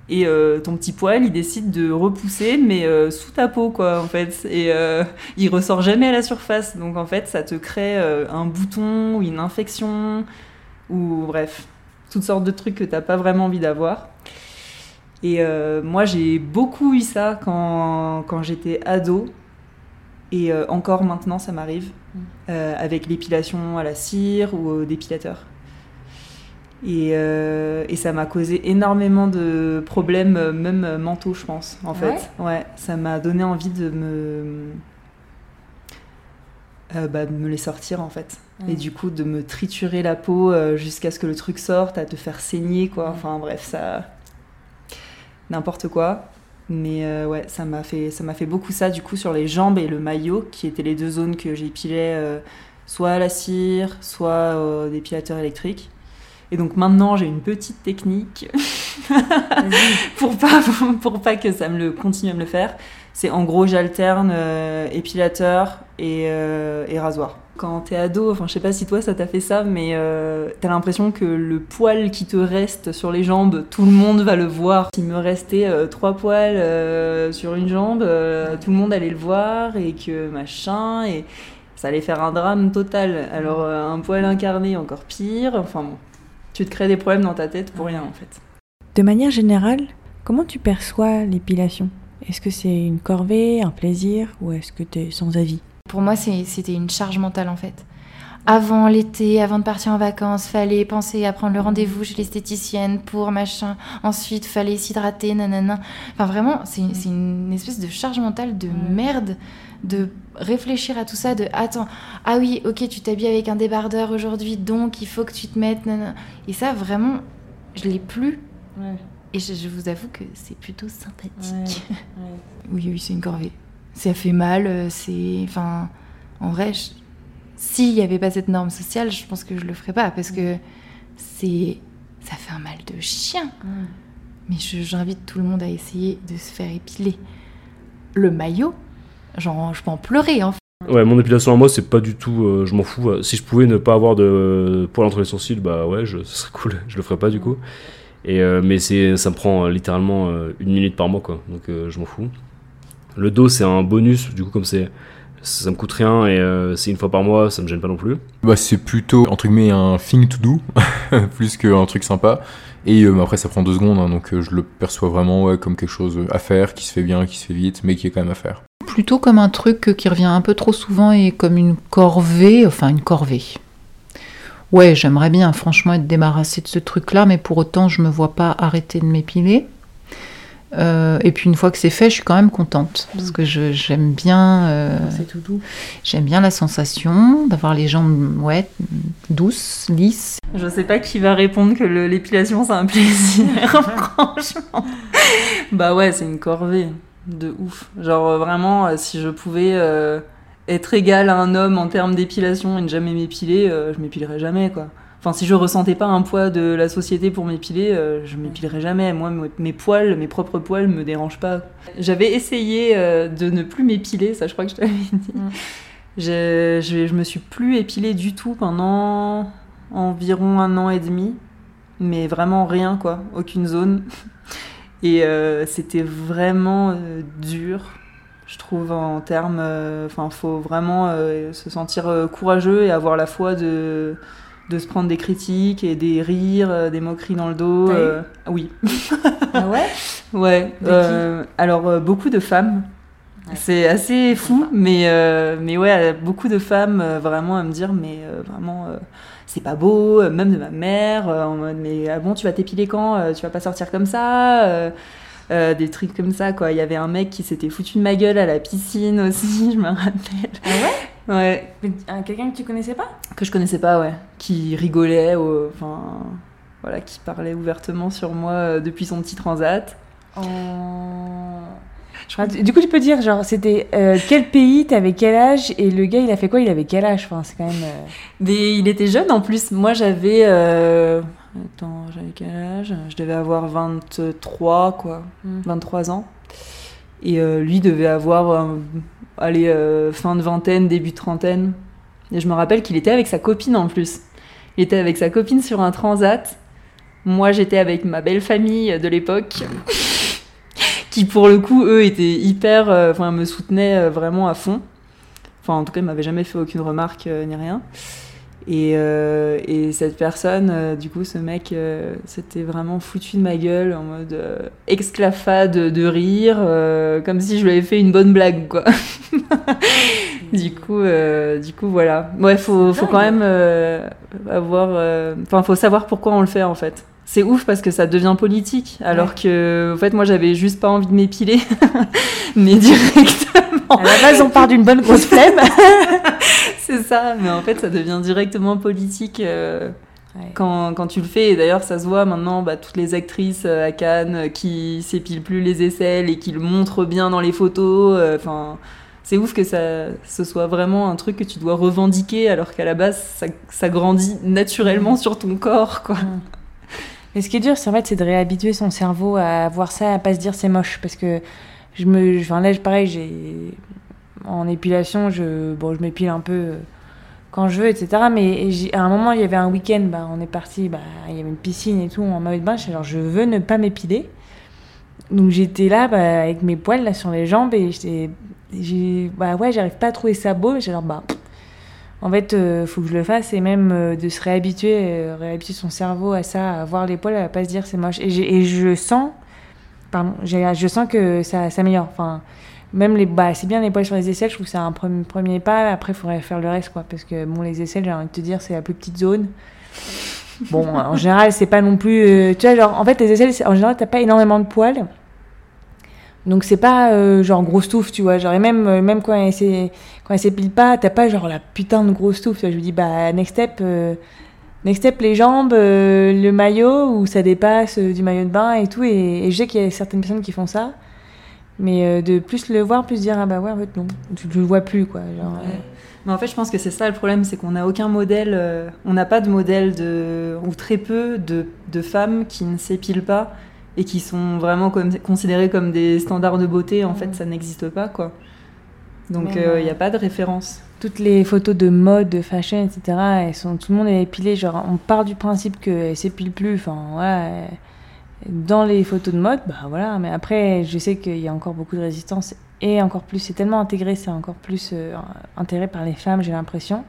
et euh, ton petit poil il décide de repousser mais euh, sous ta peau quoi en fait. Et euh, il ressort jamais à la surface. Donc en fait ça te crée un bouton ou une infection ou bref toutes sortes de trucs que t'as pas vraiment envie d'avoir. Et moi j'ai beaucoup eu ça quand, quand j'étais ado. Et encore maintenant ça m'arrive mmh. avec l'épilation à la cire ou au dépilateur euh, et, ça m'a causé énormément de problèmes, euh, même euh, mentaux, je pense, en fait. Ouais, ça m'a donné envie de me. bah, de me les sortir, en fait. Et du coup, de me triturer la peau jusqu'à ce que le truc sorte, à te faire saigner, quoi. Enfin, bref, ça. N'importe quoi. Mais ouais, ça m'a fait, ça fait beaucoup ça, du coup, sur les jambes et le maillot, qui étaient les deux zones que j'épilais, soit à la cire, soit au dépilateur électrique. Et donc maintenant, j'ai une petite technique pour pas pour pas que ça me le continue à me le faire. C'est en gros, j'alterne euh, épilateur et, euh, et, rasoir. Quand t'es ado, enfin je sais pas si toi ça t'a fait ça, mais euh, t'as l'impression que le poil qui te reste sur les jambes, tout le monde va le voir. S'il me restait trois poils sur une jambe, tout le monde allait le voir et que machin et ça allait faire un drame total. Alors un poil incarné encore pire. Enfin bon, tu te crées des problèmes dans ta tête pour rien en fait. De manière générale, comment tu perçois l'épilation? Est-ce que c'est une corvée, un plaisir ou est-ce que tu es sans avis? Pour moi, c'était une charge mentale en fait. Avant l'été, avant de partir en vacances, fallait penser à prendre le rendez-vous chez l'esthéticienne pour machin. Ensuite, fallait s'hydrater, nanana. Enfin, vraiment, c'est une espèce de charge mentale de merde de réfléchir à tout ça, de attends, ah oui, ok, tu t'habilles avec un débardeur aujourd'hui, donc il faut que tu te mettes. Et ça, vraiment, je l'ai plus. Et je, vous avoue que c'est plutôt sympathique. oui, oui, c'est une corvée. Ça fait mal, euh, c'est. Enfin, en vrai, s'il n'y avait pas cette norme sociale, je pense que je le ferais pas parce que c'est. Ça fait un mal de chien. Mais j'invite tout le monde à essayer de se faire épiler. Le maillot, Genre, je peux en pleurer. Hein. Ouais, mon épilation à moi, c'est pas du tout. Euh, je m'en fous. Si je pouvais ne pas avoir de poils entre les sourcils, bah ouais, je, ce serait cool. Je le ferais pas du coup. Et, euh, mais c'est, ça me prend euh, littéralement une minute par mois, quoi. Donc je m'en fous. Le dos, c'est un bonus, du coup, comme c'est ça me coûte rien et euh, c'est une fois par mois, ça me gêne pas non plus. Bah, c'est plutôt, entre guillemets, un thing to do, plus qu'un truc sympa. Et euh, après, ça prend deux secondes, hein, donc euh, je le perçois vraiment ouais, comme quelque chose à faire, qui se fait bien, qui se fait vite, mais qui est quand même à faire. Plutôt comme un truc qui revient un peu trop souvent et comme une corvée, enfin une corvée. Ouais, j'aimerais bien franchement être débarrassée de ce truc-là, mais pour autant, je me vois pas arrêter de m'épiler. Euh, et puis une fois que c'est fait, je suis quand même contente parce que je- j'aime bien, euh, C'est tout doux. j'aime bien la sensation d'avoir les jambes ouais, douces, lisses. Je sais pas qui va répondre que le- l'épilation c'est un plaisir, franchement. Bah ouais, c'est une corvée de ouf. Genre euh, vraiment, euh, si je pouvais euh, être égal à un homme en termes d'épilation et ne jamais m'épiler, euh, je m'épilerais jamais quoi. Enfin, si je ressentais pas un poids de la société pour m'épiler, euh, je m'épilerais jamais. Moi, me- mes poils, mes propres poils me dérangent pas. J'avais essayé de ne plus m'épiler, ça je crois que je t'avais dit. Mm. Je, je, je me suis plus épilée du tout pendant environ un an et demi, mais vraiment rien quoi, aucune zone. Et euh, c'était vraiment euh, dur, je trouve, en termes. euh, Enfin, faut vraiment se sentir courageux et avoir la foi de, de se prendre des critiques et des rires, des moqueries dans le dos. Euh, oui. Ah ouais? Ouais. Euh, alors, euh, beaucoup de femmes. Ouais. C'est assez fou, mais, mais ouais, beaucoup de femmes vraiment à me dire, mais vraiment, c'est pas beau, euh, même de ma mère, euh, en mode, mais ah bon, tu vas t'épiler quand Euh, Tu vas pas sortir comme ça euh, Des trucs comme ça, quoi. Il y avait un mec qui s'était foutu de ma gueule à la piscine aussi, je me rappelle. Ah ouais? Ouais, Quelqu'un que tu connaissais pas? Que je connaissais pas, ouais. Qui rigolait, enfin, voilà, qui parlait ouvertement sur moi euh, depuis son petit transat. En- Je crois- Du coup, tu peux dire, genre, c'était euh, quel pays, t'avais quel âge, et le gars, il a fait quoi? Il avait quel âge? Enfin, c'est quand même. euh, Mais il était jeune en plus. Moi j'avais. euh, Attends, j'avais quel âge? Je devais avoir 23, quoi. Hmm. 23 ans. Et euh, lui devait avoir. euh, allez, euh, fin de vingtaine, début de trentaine. Et je me rappelle qu'il était avec sa copine en plus. Il était avec sa copine sur un transat. Moi j'étais avec ma belle famille de l'époque. Qui pour le coup, eux, étaient hyper. euh, Enfin, me soutenaient euh, vraiment à fond. Enfin, en tout cas, il m'avait jamais fait aucune remarque euh, ni rien. Et, euh, et cette personne, euh, du coup, ce mec, euh, s'était vraiment foutu de ma gueule en mode exclafade de rire, comme si je lui avais fait une bonne blague, quoi. du coup, du coup, voilà. Ouais, faut, faut quand même avoir. Enfin, faut savoir pourquoi on le fait en fait. C'est ouf parce que ça devient politique, alors que, en fait, moi, j'avais juste pas envie de m'épiler, mais directement. À la base, on part d'une bonne grosse flemme. C'est ça, mais en fait, ça devient directement politique euh, Ouais. quand, quand tu le fais. Et d'ailleurs, ça se voit maintenant, bah, toutes les actrices euh, à Cannes euh, qui s'épilent plus les aisselles et qui le montrent bien dans les photos. euh, c'est ouf que ça, ce soit vraiment un truc que tu dois revendiquer, alors qu'à la base, ça, ça grandit naturellement sur ton corps, quoi. Mais ce qui est dur, c'est en fait, c'est de réhabituer son cerveau à voir ça, à pas se dire c'est moche. Parce que je me. Enfin, là, pareil, j'ai. En épilation, je, bon, je m'épile un peu euh, quand je veux, etc. Mais à un moment, il y avait un week-end, bah, on est parti, bah, il y avait une piscine et tout, en maillot de bain. Genre, je veux ne pas m'épiler. Donc j'étais là bah, avec mes poils là sur les jambes et j'étais. Bah ouais, j'arrive pas à trouver ça beau. J'ai bah. En fait, euh, faut que je le fasse et même euh, de se réhabituer, euh, réhabituer son cerveau à ça, à voir les poils, à pas se dire c'est moche. Et, je sens, pardon, je sens que ça s'améliore. Enfin, même les, bah, c'est bien les poils sur les aisselles, je trouve que c'est un premier, premier pas. Après, il faudrait faire le reste, quoi, parce que bon, les aisselles, j'ai envie de te dire, c'est la plus petite zone. Bon, en général, c'est pas non plus, euh, tu vois, genre, en fait, les aisselles, en général, t'as pas énormément de poils. Donc c'est pas euh, genre grosse touffe, tu vois. Genre, et même, euh, même quand elle quand s'épile pas, t'as pas genre la putain de grosse touffe. Tu vois. Je me dis, bah, next step, euh, next step, les jambes, euh, le maillot, où ça dépasse du maillot de bain et tout. Et, et je sais qu'il y a certaines personnes qui font ça. Mais de plus le voir, plus dire, ah bah ouais, en fait, non, tu, tu le vois plus, quoi. Genre, Ouais. Mais en fait, je pense que c'est ça le problème, c'est qu'on n'a aucun modèle, on n'a pas de modèle de, ou très peu de, de femmes qui ne s'épilent pas et qui sont vraiment comme, considérées comme des standards de beauté. En fait, ça n'existe pas, quoi. Donc, il n'y a pas de référence. toutes les photos de mode, de fashion, etc., elles sont, tout le monde est épilé. Genre, on part du principe qu'elle s'épile plus. Enfin, voilà. Dans les photos de mode, bah voilà, mais après, je sais qu'il y a encore beaucoup de résistance et encore plus, c'est tellement intégré, c'est encore plus euh, intégré par les femmes, j'ai l'impression.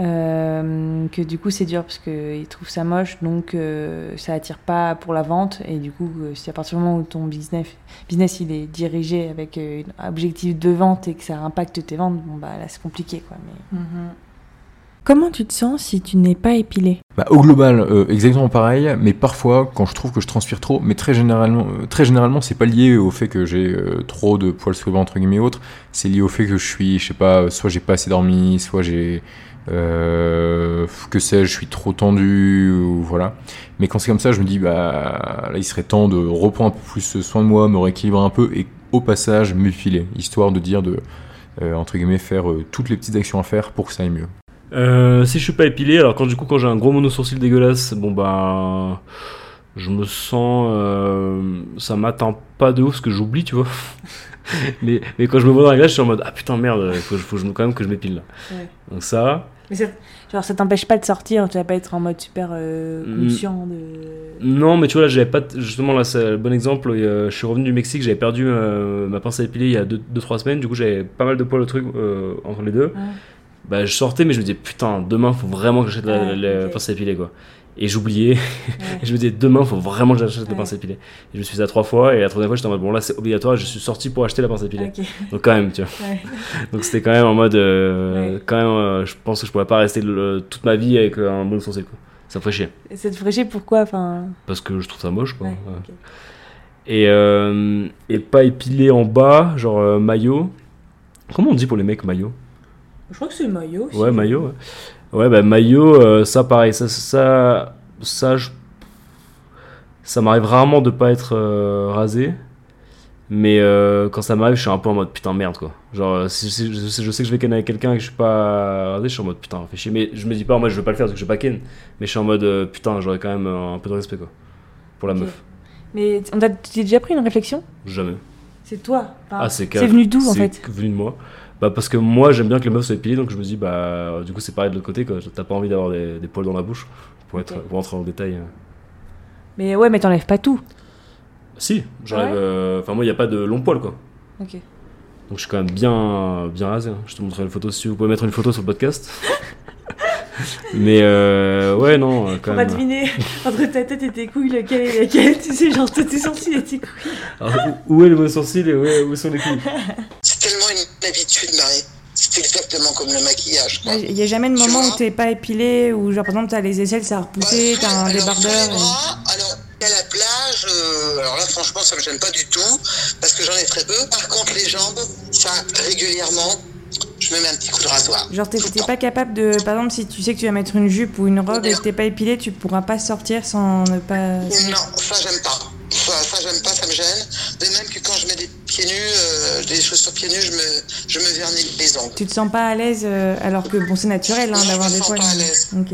Euh, que du coup c'est dur parce qu'ils trouvent ça moche donc euh, ça attire pas pour la vente. Et du coup euh, si à partir du moment où ton business, business il est dirigé avec euh, un objectif de vente et que ça impacte tes ventes bon bah là c'est compliqué quoi mais... Comment tu te sens si tu n'es pas épilé? Bah, au global, euh, exactement pareil, mais parfois, quand je trouve que je transpire trop, mais très généralement, euh, très généralement, c'est pas lié au fait que j'ai euh, trop de poils sur le ventre, entre guillemets, autres, c'est lié au fait que je suis, je sais pas, soit j'ai pas assez dormi, soit j'ai, euh, que sais-je, je suis trop tendu, ou voilà. Mais quand c'est comme ça, je me dis, bah, là, il serait temps de reprendre un peu plus soin de moi, me rééquilibrer un peu, et au passage, m'épiler, histoire de dire de, euh, entre guillemets, faire euh, toutes les petites actions à faire pour que ça aille mieux. Euh, si je suis pas épilé, alors quand du coup quand j'ai un gros mono sourcil dégueulasse, bon bah je me sens euh, ça m'atteint pas de ouf parce que j'oublie tu vois. mais, mais quand je me vois dans la glace, je suis en mode ah putain merde, il faut, faut que je- quand même que je m'épile là. Ouais. Donc ça, Mais ça, genre, ça t'empêche pas de sortir, tu vas pas être en mode super euh, Mm. conscient de. non mais tu vois là j'avais pas justement là c'est le bon exemple, euh, je suis revenu du Mexique, j'avais perdu euh, ma pince à épiler il y a 2-3 semaines, du coup j'avais pas mal de poils au truc entre les deux. Ouais. Bah je sortais mais je me disais putain demain faut vraiment que j'achète la, Ouais, la pince à épiler quoi. Et j'oubliais. Ouais. Et je me disais, demain, faut vraiment que j'achète la Ouais. pince à épiler. Et je me suis fait ça trois fois, et la troisième fois, j'étais en mode, bon, là, c'est obligatoire, je suis sorti pour acheter la pince à épiler. Donc, quand même, tu vois. Ouais. Donc, c'était quand même en mode, euh, quand même, euh, je pense que je pourrais pas rester le- toute ma vie avec euh, un bon sourcil, quoi. Ça me ferait chier. Et ça te ferait chier pourquoi enfin... Parce que je trouve ça moche, quoi. Et, euh, et pas épilé en bas, genre maillot. Comment on dit pour les mecs maillot? Je crois que c'est maillot. aussi. Ouais, maillot. Ouais, bah maillot, euh, ça pareil, ça, ça, ça, je- ça m'arrive rarement de pas être euh, rasé. Mais euh, quand ça m'arrive, je suis un peu en mode putain merde quoi. Genre, si, si- je, sais- je sais que je vais ken avec quelqu'un et que je suis pas rasé, je suis en mode putain, fais chier. Mais je me dis pas, moi je veux pas le faire parce que je veux pas ken. Mais je suis en mode putain, j'aurais quand même un peu de respect quoi. Pour la meuf. Mais on t'a déjà pris une réflexion? Jamais. C'est toi. Enfin, Ah, c'est c'est venu d'où en c'est fait? venu de moi. Bah parce que moi j'aime bien que les meufs soient épilées donc je me dis bah du coup c'est pareil de l'autre côté quoi. T'as pas envie d'avoir des, des poils dans la bouche pour, être, pour rentrer en détail. Mais ouais, mais t'enlèves pas tout. Si, j'enlève. Ouais euh, Enfin, moi, il n'y a pas de long poil, quoi. Ok. Donc, je suis quand même bien, bien rasé. hein. Je te montrerai une photo si vous pouvez mettre une photo sur le podcast. Mais euh, ouais, non, euh, quand pas même. deviner entre ta tête et tes couilles lequel est lequel. Tu sais, genre tes sourcils et tes couilles. Alors, où, où est le bon sourcil et où, est- où sont les couilles? C'est tellement une habitude, Marie. C'est exactement comme le maquillage. Il y a jamais de moment où t'es pas épilé, ou genre par exemple t'as les aisselles, ça a repoussé, Bah, t'as un alors, débardeur. sur les et- bras, alors, à la plage, euh, alors là, franchement, ça me gêne pas du tout, parce que j'en ai très peu. Par contre, les jambes, ça, régulièrement, je me mets un petit coup de rasoir. Genre t'es pas capable de, par exemple si tu sais que tu vas mettre une jupe ou une robe et que t'es pas épilé, tu pourras pas sortir sans ne pas. Non, ça, j'aime pas. Ça, ça j'aime pas, ça me gêne. De même que quand je mets des pieds nus, euh, des chaussures pieds nus, je me, je me vernis les ongles. Tu te sens pas à l'aise euh, alors que bon c'est naturel hein, Non, je d'avoir me des sens poils. pas à l'aise. Ok.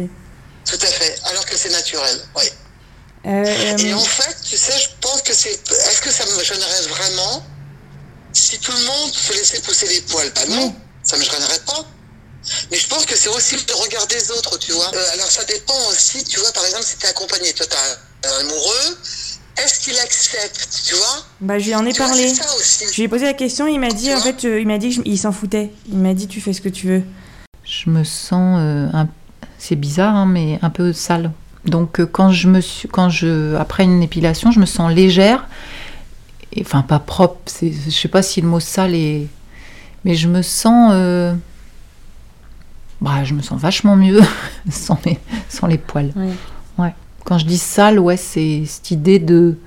Tout à fait, alors que c'est naturel, oui. Euh, Et en fait, tu sais, je pense que c'est. Est-ce que ça me gênerait vraiment si tout le monde se laissait pousser les poils? Bah non, Oui. Ça me gênerait pas. Mais je pense que c'est aussi le regard des autres, tu vois. Euh, alors ça dépend aussi, tu vois, par exemple, si t'es accompagné, toi t'as un amoureux, est-ce qu'il accepte, tu vois? Bah je lui en ai Tu vois, parlé. ça aussi. Je lui ai posé la question, il m'a dit Tu en vois? fait, euh, il m'a dit qu'il s'en foutait. Il m'a dit tu fais ce que tu veux. Je me sens, euh, un- c'est bizarre, hein, mais un peu sale. Donc euh, quand je me suis, quand je, après une épilation, je me sens légère. Et, enfin, pas propre. Je sais pas si le mot sale est, mais je me sens, euh, bah, je me sens vachement mieux sans les, sans les poils. Ouais. Ouais. Quand je dis sale, ouais, c'est cette idée de,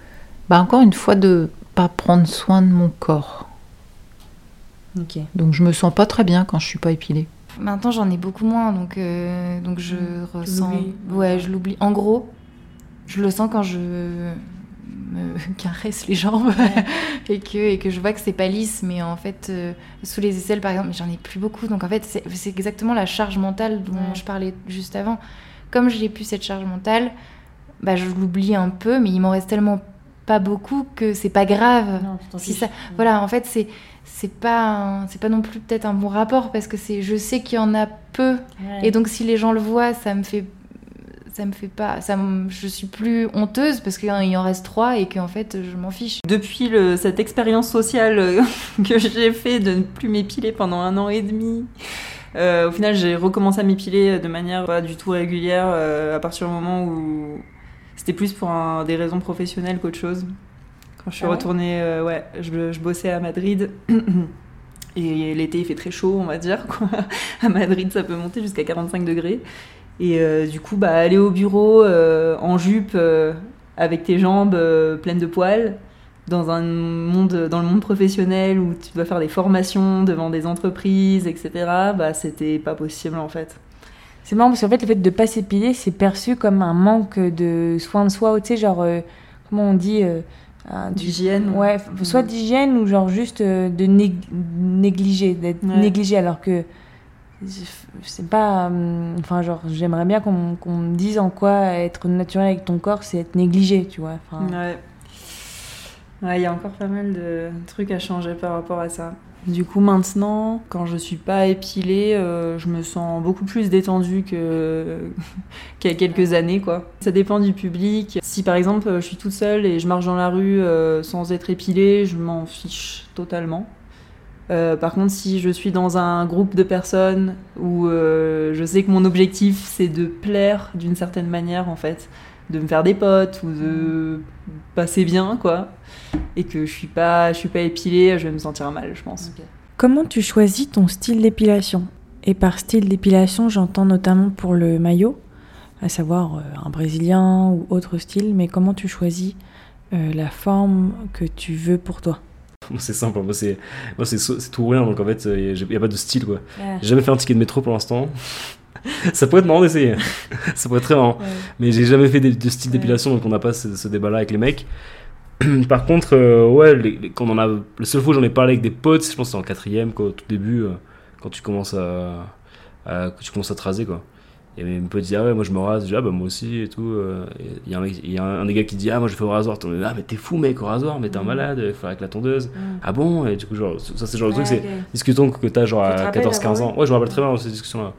bah, encore une fois, de pas prendre soin de mon corps. Ok. Donc je me sens pas très bien quand je suis pas épilée. Maintenant, j'en ai beaucoup moins, donc, euh, donc je ressens. l'oublies. Ouais, je l'oublie. En gros, je le sens quand je me caresse les jambes et, que, et que je vois que c'est pas lisse, mais en fait, euh, sous les aisselles, par exemple, j'en ai plus beaucoup. Donc en fait, c'est exactement la charge mentale dont Ouais. je parlais juste avant. Comme je n'ai plus cette charge mentale, bah, je l'oublie un peu, mais il m'en reste tellement pas beaucoup que c'est pas grave. Non, Si ça, voilà, en fait, c'est c'est pas c'est pas non plus peut-être un bon rapport parce que c'est je sais qu'il y en a peu Ouais. et donc si les gens le voient, ça me fait ça me fait pas. Ça me- je suis plus honteuse parce qu'il en reste trois et qu'en fait, je m'en fiche. Depuis le- cette expérience sociale euh, que j'ai fait de ne plus m'épiler pendant un an et demi, euh, au final j'ai recommencé à m'épiler de manière pas du tout régulière euh, à partir du moment où c'était plus pour un- des raisons professionnelles qu'autre chose. Quand je suis Ah ouais retournée, euh, ouais, je, je bossais à Madrid. Et l'été, il fait très chaud, on va dire. Quoi. À Madrid, ça peut monter jusqu'à 45 degrés. Et euh, du coup, bah, aller au bureau euh, en jupe, euh, avec tes jambes pleines de poils, dans, un monde, dans le monde professionnel où tu dois faire des formations devant des entreprises, etc., bah, c'était pas possible en fait. C'est marrant parce qu'en fait, le fait de pas s'épiler, c'est perçu comme un manque de soin de soi, tu sais, genre, comment on dit D'hygiène. Ouais, soit d'hygiène ou genre juste de nég- négliger, d'être Ouais. négligé, alors que c'est pas. euh, genre, j'aimerais bien qu'on qu'on me dise en quoi être naturel avec ton corps, c'est être négligé, tu vois. Il y a encore pas mal de trucs à changer par rapport à ça. Du coup, maintenant, quand je suis pas épilée, euh, je me sens beaucoup plus détendue que qu'il y a quelques années, quoi. Ça dépend du public. Si par exemple, je suis toute seule et je marche dans la rue euh, sans être épilée, je m'en fiche totalement. Euh, par contre, si je suis dans un groupe de personnes où euh, je sais que mon objectif c'est de plaire d'une certaine manière, en fait, de me faire des potes ou de passer bien, quoi, et que je suis pas, je suis pas épilée, je vais me sentir mal, je pense. Comment tu choisis ton style d'épilation? Et par style d'épilation, j'entends notamment pour le maillot, à savoir euh, un brésilien ou autre style, mais comment tu choisis euh, la forme que tu veux pour toi? c'est simple, moi c'est moi, c'est c'est tout ou rien, donc en fait, il n'y a pas de style quoi. J'ai jamais fait un ticket de métro pour l'instant. ça pourrait être marrant d'essayer. ça pourrait être très marrant. Mais j'ai jamais fait de, de style d'épilation, donc on n'a pas ce, ce débat-là avec les mecs. Par contre, euh, ouais, les- les- quand on a, le seul fois où j'en ai parlé avec des potes, je pense que c'était en quatrième, quoi, au tout début, euh, quand tu commences à, à- tu commences à te raser, quoi. Et mes potes disaient, ah ouais, moi je me rase, je dis, ah bah moi aussi, et tout. euh, Il y, a un mec- il y a un, un des gars qui dit, ah moi je fais au rasoir. Ah mais t'es fou mec, au rasoir, mais t'es un malade, il faut avec la tondeuse. Ah bon? Et du coup, genre, ça c'est genre le truc, c'est discutons que t'as genre à rappelles 14-15 d'avoir ans. Ouais, je me rappelle très bien ces discussions-là.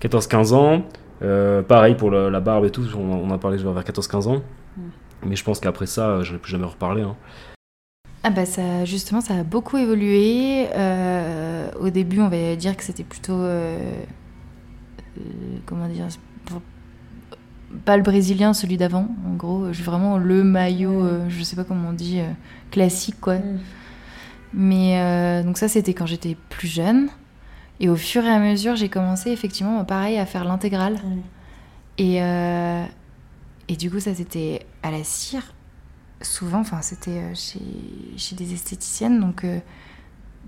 14-15 ans, euh, pareil pour le- la barbe et tout, on, on en a parlé genre vers 14-15 ans. Mais je pense qu'après ça, euh, j'en ai plus jamais reparlé. Hein. Ah bah ça, justement, ça a beaucoup évolué. Euh, au début, on va dire que c'était plutôt... euh, comment dire pour- Pas le brésilien, celui d'avant, en gros. Vraiment le maillot, euh, je sais pas comment on dit, euh, classique, quoi. Mais euh, donc ça, c'était quand j'étais plus jeune. Et au fur et à mesure, j'ai commencé effectivement, pareil, à faire l'intégrale. Et, euh, et du coup, ça c'était à la cire. Souvent, enfin, c'était euh, chez, chez des esthéticiennes. Donc, euh,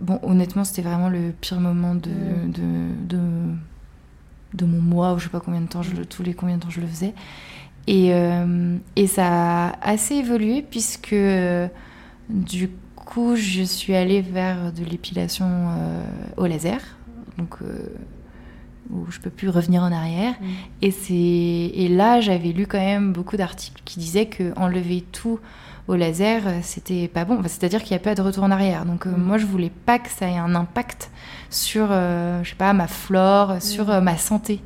bon, honnêtement, c'était vraiment le pire moment de, de, de, de mon mois, ou je sais pas combien de temps, je, le- tous les combien de temps je le faisais. Et, euh, ça a assez évolué, puisque euh, du coup, je suis allée vers de l'épilation euh, au laser. Où je peux plus revenir en arrière. Et, c'est... et là, j'avais lu quand même beaucoup d'articles qui disaient que enlever tout au laser, euh, c'était pas bon. Enfin, c'est-à-dire qu'il n'y a pas de retour en arrière. Donc, euh, moi, je voulais pas que ça ait un impact sur, euh, je sais pas, ma flore, sur euh, ma santé.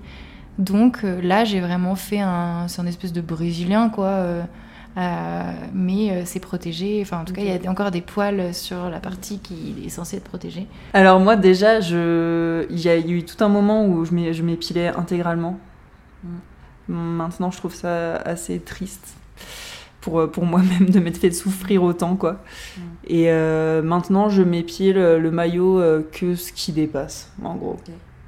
Donc là, j'ai vraiment fait un, c'est un espèce de brésilien, quoi. Euh, mais euh, c'est protégé. Enfin, en tout cas, il y a encore des poils sur la partie qui est censée être protégée. Alors moi déjà, je... il y a eu tout un moment où je m'é- je m'épilais intégralement. Maintenant, je trouve ça assez triste pour, euh, pour moi-même de m'être fait souffrir autant, quoi. Et euh, maintenant, je m'épile le maillot que ce qui dépasse, en gros.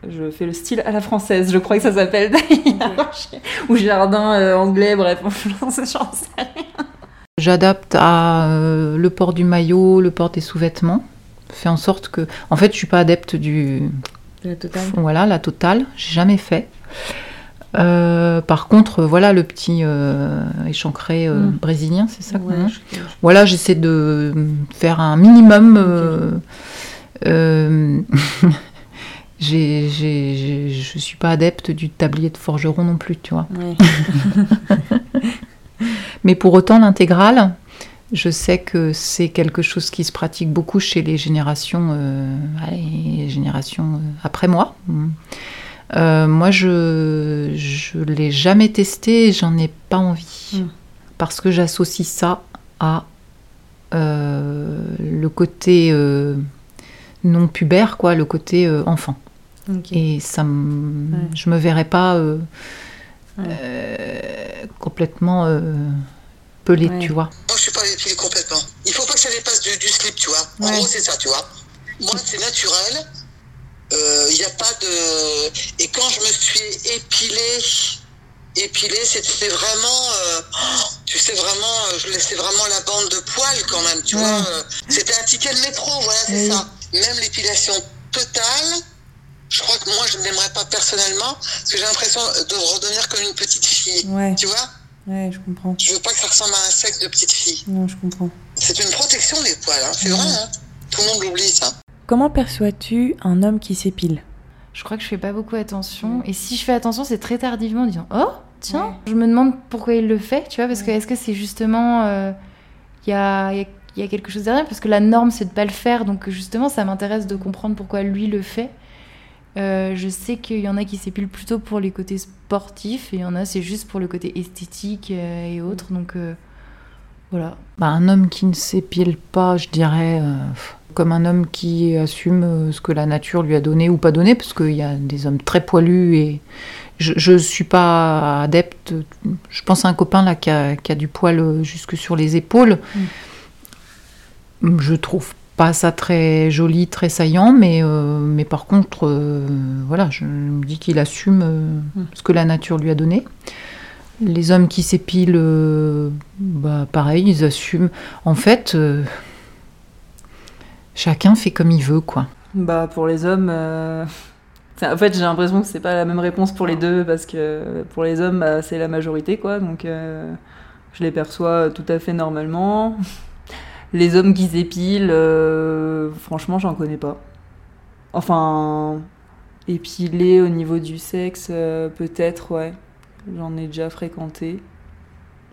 Je fais le style à la française, je crois que ça s'appelle d'ailleurs. Ou jardin euh, anglais, bref, j'en sais rien. J'adapte à euh, le port du maillot, le port des sous-vêtements. Fais en sorte que. En fait, je suis pas adepte du. La totale. Voilà, la totale. J'ai jamais fait. Euh, par contre, voilà le petit euh, échancré euh, Mm. brésilien, c'est ça Ouais, je- Voilà, j'essaie de faire un minimum. j'ai- j'ai- je suis pas adepte du tablier de forgeron non plus, tu vois. Mais pour autant, l'intégrale, je sais que c'est quelque chose qui se pratique beaucoup chez les générations, euh, allez, les générations euh, après moi. Euh, moi, je je l'ai jamais testé et j'en ai pas envie. Mm. Parce que j'associe ça à euh, le côté non pubère, quoi, le côté enfant. Et ça Ouais. je me verrais pas euh, Ouais. euh, complètement euh, pelée, Ouais. tu vois. Moi, je suis pas épilé complètement. Il faut pas que ça dépasse du, du slip, tu vois. En gros, c'est ça, tu vois. Moi, c'est naturel. Il n'y a pas de. Et quand je me suis épilé, épilé, c'était vraiment. euh, oh, tu sais, vraiment, je laissais vraiment la bande de poils quand même, tu Ouais. vois. C'était un ticket de métro, voilà, c'est ça. Même l'épilation totale. Je crois que moi, je ne l'aimerais pas personnellement, parce que j'ai l'impression de redevenir comme une petite fille. Ouais, Tu vois? Ouais, je comprends. Je veux pas que ça ressemble à un sexe de petite fille. Non, je comprends. C'est une protection, les poils, hein. c'est vrai. Hein. Tout le monde l'oublie, ça. Comment perçois-tu un homme qui s'épile? Je crois que je fais pas beaucoup attention. Et si je fais attention, c'est très tardivement en disant Oh, tiens, Ouais. je me demande pourquoi il le fait, tu vois, parce que est-ce que c'est justement. euh, Il y, a, il y a- il y a quelque chose derrière, parce que la norme, c'est de pas le faire, donc justement, ça m'intéresse de comprendre pourquoi lui le fait. Euh, je sais qu'il y en a qui s'épilent plutôt pour les côtés sportifs, et il y en a, c'est juste pour le côté esthétique euh, et autres, donc euh, voilà. Bah, un homme qui ne s'épile pas, je dirais, euh, comme un homme qui assume ce que la nature lui a donné ou pas donné, parce qu'il y a des hommes très poilus et je ne suis pas adepte. Je pense à un copain là qui a, qui a du poil jusque sur les épaules. Je trouve pas ça très joli, très saillant, mais, euh, mais par contre, euh, voilà, je me dis qu'il assume euh, ce que la nature lui a donné. Les hommes qui s'épilent, bah, pareil, ils assument. En fait, chacun fait comme il veut, quoi. Bah, pour les hommes. En fait, j'ai l'impression que c'est pas la même réponse pour les deux, parce que pour les hommes, bah, c'est la majorité, quoi. Donc, je les perçois tout à fait normalement. Les hommes qui s'épilent, euh, franchement, j'en connais pas. Enfin, épiler au niveau du sexe, euh, peut-être, ouais. J'en ai déjà fréquenté.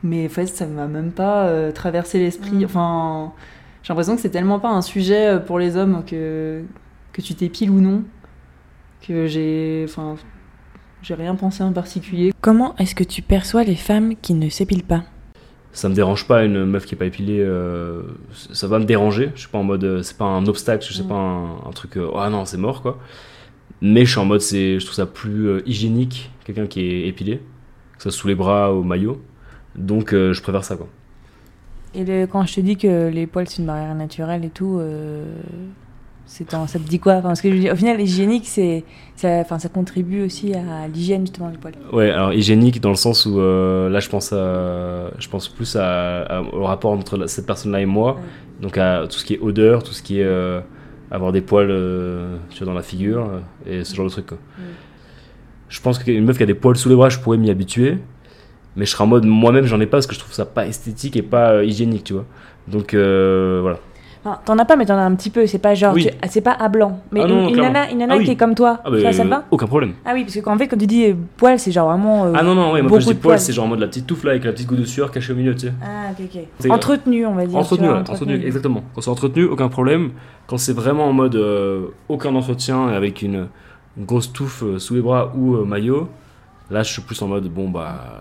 Mais en fait, ça m'a même pas euh, traversé l'esprit. Mm. Enfin, j'ai l'impression que c'est tellement pas un sujet pour les hommes que, que tu t'épiles ou non, que j'ai. Enfin, j'ai rien pensé en particulier. Comment est-ce que tu perçois les femmes qui ne s'épilent pas? Ça me dérange pas une meuf qui est pas épilée, euh, ça va me déranger. Je suis pas en mode, euh, c'est pas un obstacle, c'est Mm. pas un, un truc, euh, ah non, c'est mort quoi. Mais je suis en mode, c'est, je trouve ça plus euh, hygiénique, quelqu'un qui est épilé, que ce soit sous les bras au maillot. Donc je préfère ça quoi. Et le- quand je te dis que les poils c'est une barrière naturelle et tout, ça te dit quoi? Enfin, Parce que je au final, l'hygiénique, c'est, ça, enfin, ça contribue aussi à l'hygiène justement des poils. Ouais, alors hygiénique dans le sens où euh, là je pense à, je pense plus à, à- au rapport entre la- cette personne-là et moi, donc à tout ce qui est odeur, tout ce qui est euh, avoir des poils, euh, dans la figure euh, et ce genre de. Quoi. Je pense qu'une meuf qui a des poils sous les bras, je pourrais m'y habituer, mais je serais en mode moi-même j'en ai pas parce que je trouve ça pas esthétique et pas hygiénique, tu vois. Donc voilà. Enfin, t'en as pas, mais t'en as un petit peu. C'est pas genre, Oui. tu- ah, c'est pas à blanc. Mais Ah une, non, une nana, une nana Ah oui. qui est comme toi, Ah, bah, ça, ça te va? aucun problème. Ah oui, parce qu'en fait, quand tu dis euh, poil, c'est genre vraiment. euh, Ah non, non, ouais, moi quand je dis poils. c'est genre en mode la petite touffe là avec la petite goutte de sueur cachée au milieu, tu sais. Ah, ok, ok. C'est- Entretenu, on va dire. Entretenu, vois, ouais, entretenu, exactement. Quand c'est entretenu, aucun problème. Quand c'est vraiment en mode euh, aucun entretien et avec une, une grosse touffe euh, sous les bras ou maillot, là je suis plus en mode bon bah.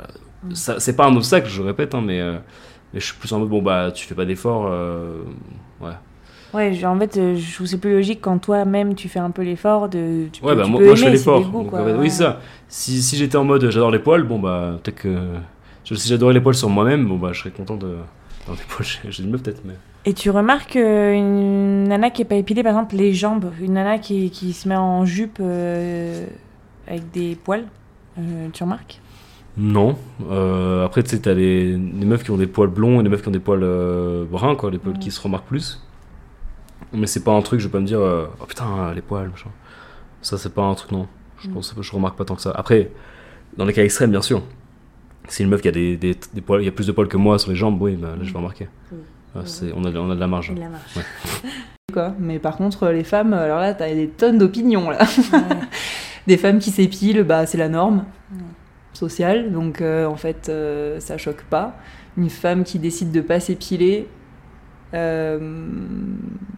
ça- C'est pas un obstacle, je répète, hein, mais, mais je suis plus en mode bon bah tu fais pas d'effort. euh, ouais. Ouais, genre, en fait, euh, je trouve c'est plus logique quand toi-même tu fais un peu l'effort de. Tu Ouais, peux, bah tu moi, peux moi, je fais l'effort. en fait, ouais. Oui, ça. Si, si j'étais en mode j'adore les poils, bon bah peut-être que. Si j'adorais les poils sur moi-même, bon bah je serais content de. Dans des poils, j'ai une meuf peut-être, mais. Et tu remarques euh, une nana qui est pas épilée, par exemple, les jambes, une nana qui, qui se met en jupe euh, avec des poils, euh, tu remarques? Non. Euh, après, tu sais, t'as les, les meufs qui ont des poils blonds et les meufs qui ont des poils euh, bruns, quoi, les poils qui se remarquent plus. Mais c'est pas un truc, je vais pas me dire, euh, oh putain, les poils, machin. Ça, c'est pas un truc, non. Je pense je remarque pas tant que ça. Après, dans les cas extrêmes, bien sûr. Si une meuf qui a des, des, des poils, il y a plus de poils que moi sur les jambes, oui, bah, là, je vais remarquer. Ah, c'est- on, a, on a de la marge. Il la marche. Quoi. Mais par contre, les femmes, alors là, t'as des tonnes d'opinions là. des femmes qui s'épilent, bah, c'est la norme sociale, donc euh, en fait, euh, ça choque pas. Une femme qui décide de pas s'épiler, Euh,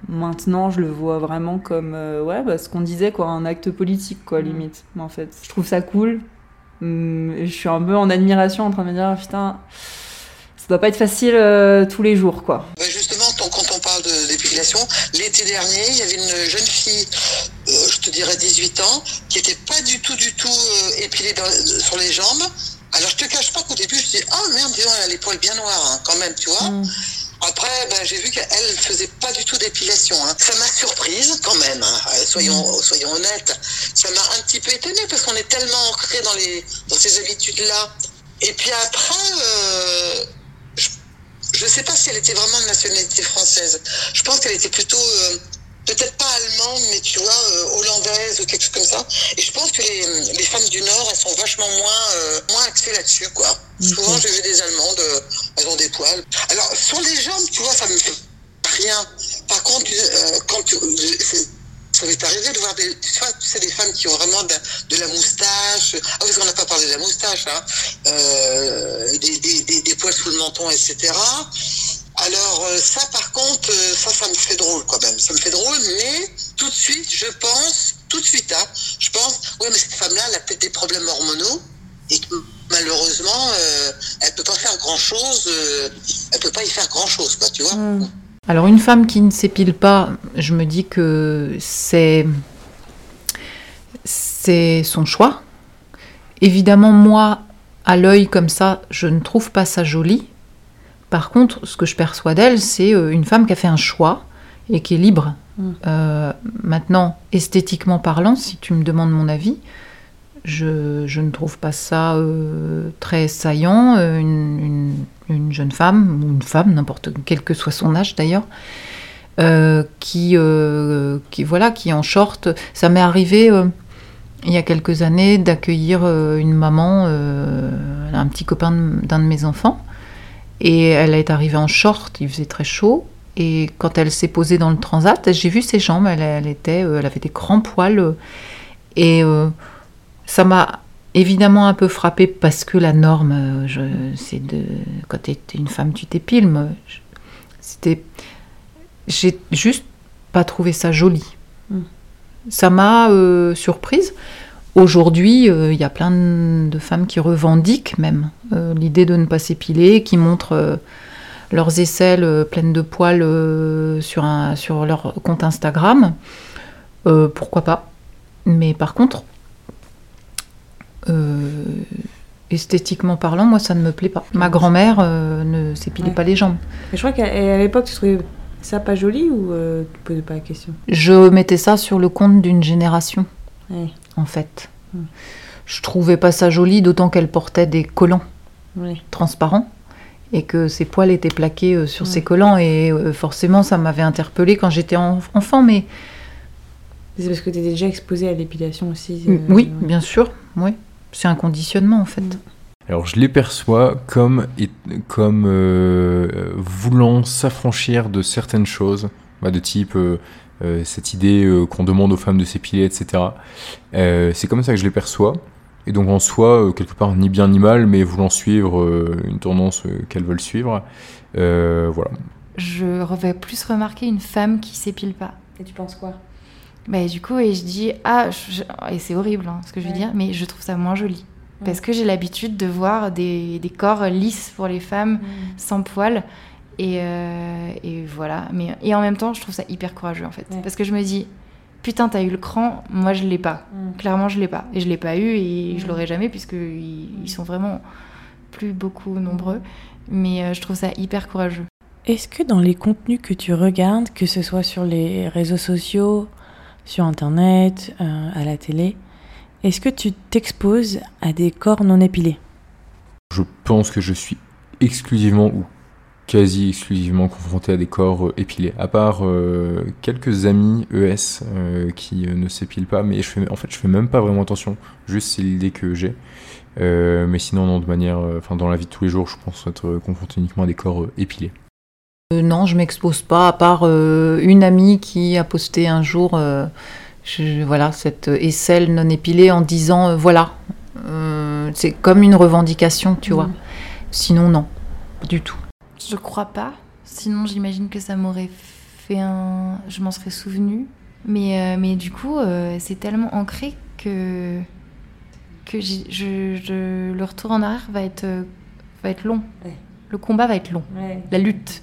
maintenant, je le vois vraiment comme euh, ouais, bah, ce qu'on disait, quoi, un acte politique, quoi, Mm. limite. En fait, je trouve ça cool. Et je suis un peu en admiration, en train de me dire ah, putain, ça doit pas être facile euh, tous les jours, quoi. Justement, quand on parle de- d'épilation, l'été dernier, il y avait une jeune fille, euh, je te dirais 18 ans, qui était pas du tout, du tout euh, épilée dans- sur les jambes. Alors, je te cache pas qu'au début, je dis, ah merde, elle a les poils bien noirs, hein, quand même, tu vois. Mm. Après, ben, j'ai vu qu'elle faisait pas du tout d'épilation. Hein. Ça m'a surprise quand même. hein. Soyons, soyons honnêtes. Ça m'a un petit peu étonnée parce qu'on est tellement ancré dans les dans ces habitudes-là. Et puis après, euh, je, je sais pas si elle était vraiment de nationalité française. Je pense qu'elle était plutôt euh, peut-être pas allemande, mais tu vois euh, hollandaise ou quelque chose comme ça. Et je pense que les, les femmes du Nord, elles sont vachement moins euh, moins axées là-dessus, quoi. Souvent, j'ai vu des Allemandes, euh, elles ont des poils. Alors, sur les jambes, tu vois, ça me fait rien. Par contre, quand tu, ça m'est arrivé de voir des, tu vois, tu sais, des femmes qui ont vraiment de, de la moustache. Ah, parce qu'on n'a pas parlé de la moustache, hein. Des, des, des, des poils sous le menton, etc. Alors, euh, ça, par contre, euh, ça, ça me fait drôle, quand même. Ça me fait drôle, mais tout de suite, je pense, tout de suite, hein, je pense, ouais, mais cette femme-là, elle a peut-être des problèmes hormonaux et que malheureusement, euh, elle peut pas faire grand-chose. euh, elle peut pas y faire grand-chose, quoi, tu vois. Mm. Alors une femme qui ne s'épile pas, je me dis que c'est c'est son choix. Évidemment, moi, à l'œil comme ça, je ne trouve pas ça joli. Par contre, ce que je perçois d'elle, c'est euh, une femme qui a fait un choix et qui est libre. Mm. Euh, maintenant, esthétiquement parlant, si tu me demandes mon avis, je, je ne trouve pas ça euh, très saillant. Une, une- une jeune femme, ou une femme, n'importe quel que soit son âge d'ailleurs, euh, qui, qui, voilà, qui en short. Ça m'est arrivé il y a quelques années d'accueillir une maman, un petit copain d'un de mes enfants, et elle est arrivée en short, il faisait très chaud. Et quand elle s'est posée dans le transat, j'ai vu ses jambes, elle, elle était, euh, elle avait des grands poils. et euh, ça m'a évidemment un peu frappée parce que la norme, euh, c'est de quand tu es une femme, tu t'épiles. C'était, j'ai juste pas trouvé ça joli. Mm. Ça m'a euh, surprise. Aujourd'hui, euh, il y a plein de femmes qui revendiquent même euh, l'idée de ne pas s'épiler, qui montrent euh, leurs aisselles euh, pleines de poils euh, sur, un, sur leur compte Instagram. Euh, pourquoi pas Mais par contre, euh, esthétiquement parlant, moi ça ne me plaît pas. Ma grand-mère euh, ne s'épilait Ouais. pas les jambes. Mais je crois qu'à l'époque, tu trouvais ça pas joli ou euh, tu posais pas la question? Je mettais ça sur le compte d'une génération, Ouais. En fait. Je trouvais pas ça joli, d'autant qu'elle portait des collants transparents et que ses poils étaient plaqués euh, sur Ouais. ses collants. Et euh, forcément, ça m'avait interpellée quand j'étais en- enfant. Mais C'est parce que tu étais déjà exposée à l'épilation aussi. Euh, oui, ouais. bien sûr, oui. C'est un conditionnement, en fait. Mm. Alors je les perçois comme, comme euh, voulant s'affranchir de certaines choses, bah, de type euh, cette idée euh, qu'on demande aux femmes de s'épiler, etc. Euh, c'est comme ça que je les perçois. Et donc en soi, euh, quelque part, ni bien ni mal, mais voulant suivre euh, une tendance euh, qu'elles veulent suivre. Euh, voilà. Je vais plus remarquer une femme qui s'épile pas. Et tu penses quoi? Bah, du coup, et je dis, ah, je- et c'est horrible hein, ce que je veux Ouais. dire, mais je trouve ça moins joli. Parce que j'ai l'habitude de voir des, des corps lisses pour les femmes, sans poils. Et, euh, et voilà. Mais, et en même temps, je trouve ça hyper courageux, en fait. Ouais. Parce que je me dis, putain, t'as eu le cran, moi je l'ai pas. Mm. Clairement, je l'ai pas. Et je l'ai pas eu et je Mm. l'aurai jamais, puisqu'ils ils sont vraiment plus beaucoup nombreux. Mais euh, je trouve ça hyper courageux. Est-ce que dans les contenus que tu regardes, que ce soit sur les réseaux sociaux, sur Internet, euh, à la télé, est-ce que tu t'exposes à des corps non épilés? Je pense que je suis exclusivement ou quasi exclusivement confronté à des corps euh, épilés. À part euh, quelques amis ES euh, qui euh, ne s'épilent pas, mais je fais, en fait je fais même pas vraiment attention. Juste c'est l'idée que j'ai. Euh, mais sinon non de manière, euh, enfin dans la vie de tous les jours, je pense être confronté uniquement à des corps euh, épilés. Euh, non, je m'expose pas, à part euh, une amie qui a posté un jour euh, je- voilà, cette aisselle non épilée en disant euh, voilà, euh, c'est comme une revendication, tu vois. Mhm. Sinon, non, pas du tout. Je crois pas, Sinon, j'imagine que ça m'aurait fait un. Je m'en serais souvenu. Mais, euh, mais du coup, euh, c'est tellement ancré que, que je, je- le retour en arrière va être, euh, va être long. Ouais. Le combat va être long. Ouais. La lutte.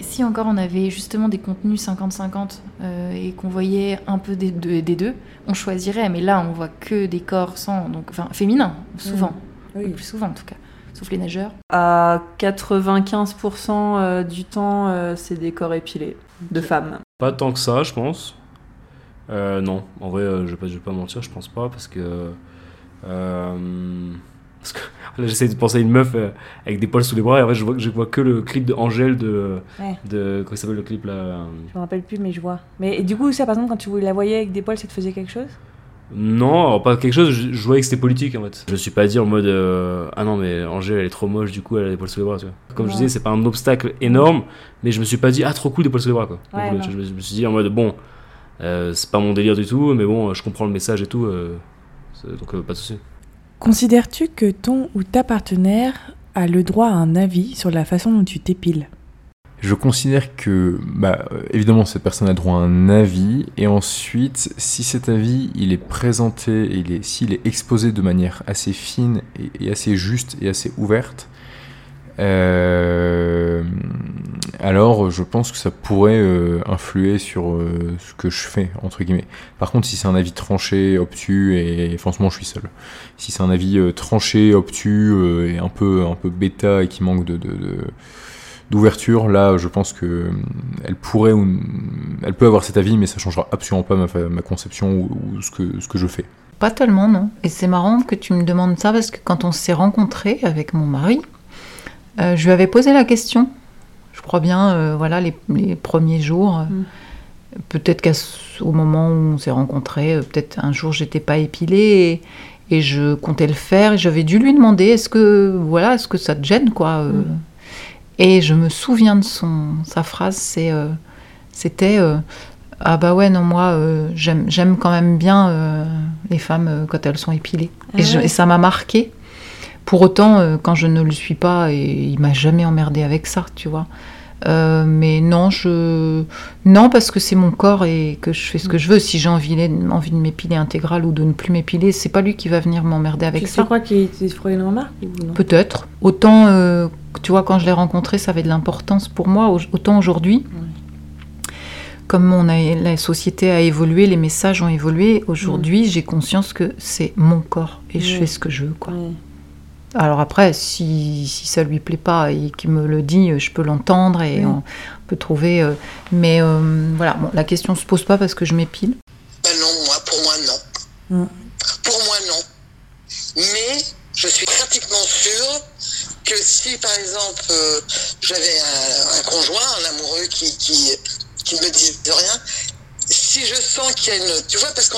Si encore on avait justement des contenus 50-50 euh, et qu'on voyait un peu des deux, des deux, on choisirait. Mais là, on voit que des corps sans, donc, enfin, féminins, souvent. Le Oui. plus souvent en tout cas. Sauf les nageurs. À 95% euh, du temps, euh, c'est des corps épilés de femmes. Pas tant que ça, je pense. Euh, non, en vrai, je vais pas, je vais pas mentir, je pense pas, parce que. euh, parce que là, j'essaie de penser à une meuf euh, avec des poils sous les bras, et en vrai, je vois, je vois que le clip de Angèle de. Ouais. de comment il s'appelle le clip là Je me rappelle plus, mais je vois. Mais et du coup, ça, par exemple, quand tu la voyais avec des poils, ça te faisait quelque chose? Non, alors pas quelque chose, je, je voyais que c'était politique en fait. Je me suis pas dit en mode euh, ah non, mais Angèle elle est trop moche, du coup elle a des poils sous les bras, tu vois. Comme je disais, c'est pas un obstacle énorme, mais je me suis pas dit ah trop cool des poils sous les bras quoi. Ouais, Donc, non. je, me- je me suis dit en mode bon, euh, c'est pas mon délire du tout, mais bon, je comprends le message et tout, euh, donc euh, pas de soucis. Considères-tu que ton ou ta partenaire a le droit à un avis sur la façon dont tu t'épiles? Je considère que, bah, évidemment, cette personne a droit à un avis, et ensuite, si cet avis, il est présenté, il est, s'il est exposé de manière assez fine et, et assez juste et assez ouverte, euh, alors je pense que ça pourrait euh, influer sur euh, ce que je fais, entre guillemets. Par contre, si c'est un avis tranché, obtus, et franchement, je suis seul. Si c'est un avis euh, tranché, obtus, euh, et un peu, un peu bêta, et qui manque de- de- de d'ouverture, là, je pense que euh, elle pourrait ou elle peut avoir cet avis, mais ça changera absolument pas ma, conception ou, ou ce que ce que je fais. Pas tellement, non. Et c'est marrant que tu me demandes ça parce que quand on s'est rencontrés avec mon mari, euh, je lui avais posé la question. Je crois bien, euh, voilà, les, les premiers jours. Mm. Peut-être qu'au moment où on s'est rencontrés, peut-être un jour j'étais pas épilée et, et je comptais le faire et j'avais dû lui demander est-ce que voilà, est-ce que ça te gêne quoi euh. Mm. Et je me souviens de son sa phrase, c'est euh, c'était euh, ah bah ouais non moi euh, j'aime j'aime quand même bien les femmes quand elles sont épilées. Ah et, je- ouais. et ça m'a marqué. Pour autant quand je ne le suis pas et il m'a jamais emmerdé avec ça tu vois Euh, mais non je non parce que c'est mon corps et que je fais ce que je veux si j'ai envie, envie de m'épiler intégral ou de ne plus m'épiler c'est pas lui qui va venir m'emmerder avec Tu, ça tu crois qu'il te ferait une remarque Peut-être. Autant, euh, tu vois, quand je l'ai rencontré, ça avait de l'importance pour moi. Au- Autant aujourd'hui, comme on a, la société a évolué, les messages ont évolué, aujourd'hui, j'ai conscience que c'est mon corps et je Ouais. fais ce que je veux. Quoi. Alors après, si, si ça lui plaît pas et qu'il me le dit, je peux l'entendre et on peut trouver. euh, mais euh, voilà, bon, la question se pose pas parce que je m'épile. Ben non, moi, pour moi, non. Mm. Pour moi, non. Mais je suis pratiquement sûre que si, par exemple, euh, j'avais un, un conjoint, un amoureux qui, qui, qui me disait rien, si je sens qu'il y a une... Tu vois, parce que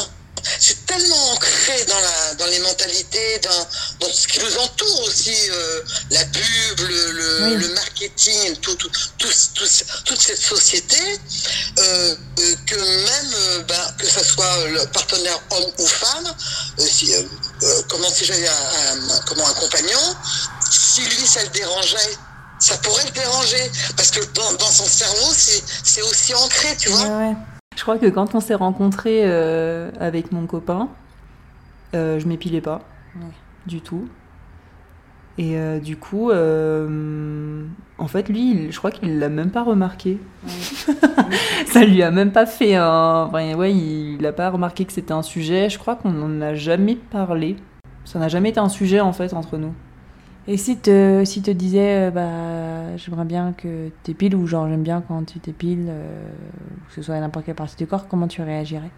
c'est tellement ancré dans, la, dans les mentalités, dans, dans ce qui nous entoure aussi, euh, la pub, le, le, Oui. le marketing, tout, tout, tout- tout- toute cette société, euh, euh, que même ben, que ce soit le partenaire homme ou femme, euh, si, comment si j'avais un, un- comment, un compagnon, si lui ça le dérangeait, ça pourrait le déranger, parce que dans, dans son cerveau c'est c'est aussi ancré, tu vois. Ouais, ouais. Je crois que quand on s'est rencontrés euh, avec mon copain, euh, je m'épilais pas Ouais. du tout. Et euh, du coup, euh, en fait, lui, il- je crois qu'il l'a même pas remarqué. Ça lui a même pas fait un. enfin, ouais, il a pas remarqué que c'était un sujet. Je crois qu'on n'en a jamais parlé. Ça n'a jamais été un sujet en fait entre nous. Et si te, si te disait, euh, bah, j'aimerais bien que t'épiles, ou genre j'aime bien quand tu t'épiles, euh, que ce soit à n'importe quelle partie du corps, comment tu réagirais?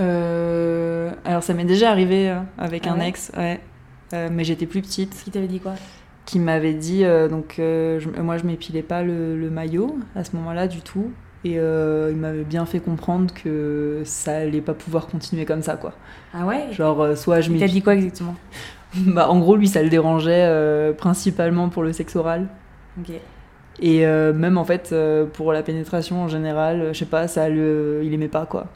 Euh, alors, ça m'est déjà arrivé euh, avec Ah un ouais? ex, ouais. Mais j'étais plus petite. Qui t'avait dit quoi? Qui m'avait dit donc je- moi je m'épilais pas le, le maillot à ce moment-là du tout. Et il m'avait bien fait comprendre que ça allait pas pouvoir continuer comme ça quoi. Ah ouais? Genre soit je m'épile dit quoi exactement? bah en gros lui ça le dérangeait euh, principalement pour le sexe oral Ok. et euh, même en fait euh, pour la pénétration en général je sais pas ça le il aimait pas quoi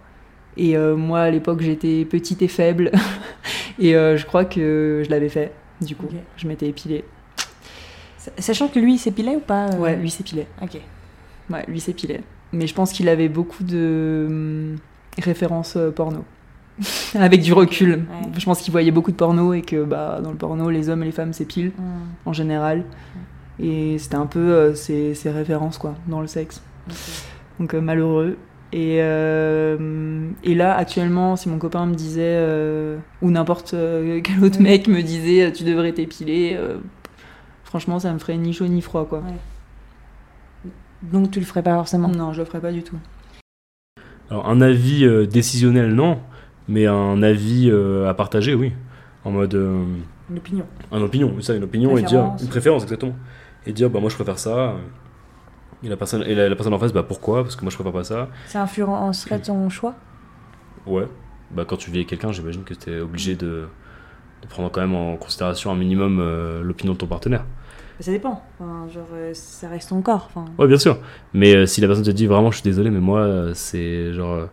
et moi à l'époque j'étais petite et faible et je crois que je l'avais fait du coup je m'étais épilée Sachant que lui, il s'épilait ou pas Ouais, lui s'épilait. Ok. Ouais, lui s'épilait. Mais je pense qu'il avait beaucoup de hum, références porno. Avec du recul. Ouais. Je pense qu'il voyait beaucoup de porno et que bah, dans le porno, les hommes et les femmes s'épilent en général. Et c'était un peu euh, ses, ses références quoi, dans le sexe. Donc euh, malheureux. Et, euh, et là, actuellement, si mon copain me disait, euh, ou n'importe quel autre mec me disait, tu devrais t'épiler, euh, franchement, ça me ferait ni chaud ni froid, quoi. Donc tu le ferais pas forcément. Non, je le ferais pas du tout. Alors, un avis euh, décisionnel, non, mais un avis euh, à partager, oui. En mode. euh, Une opinion. un opinion, oui, ça, une opinion et dire. Une préférence, exactement. Et dire, bah, moi, je préfère ça. Et la personne, et la, la personne en face, bah, pourquoi? Parce que moi, je préfère pas ça. Ça influencerait ton choix? Ouais. Bah, quand tu vis avec quelqu'un, j'imagine que tu es obligé de, de prendre quand même en considération un minimum euh, l'opinion de ton partenaire. Ça dépend. Enfin, genre, euh, ça reste ton corps. Enfin, Ouais, bien sûr. Mais euh, si la personne te dit vraiment, je suis désolé, mais moi, c'est genre.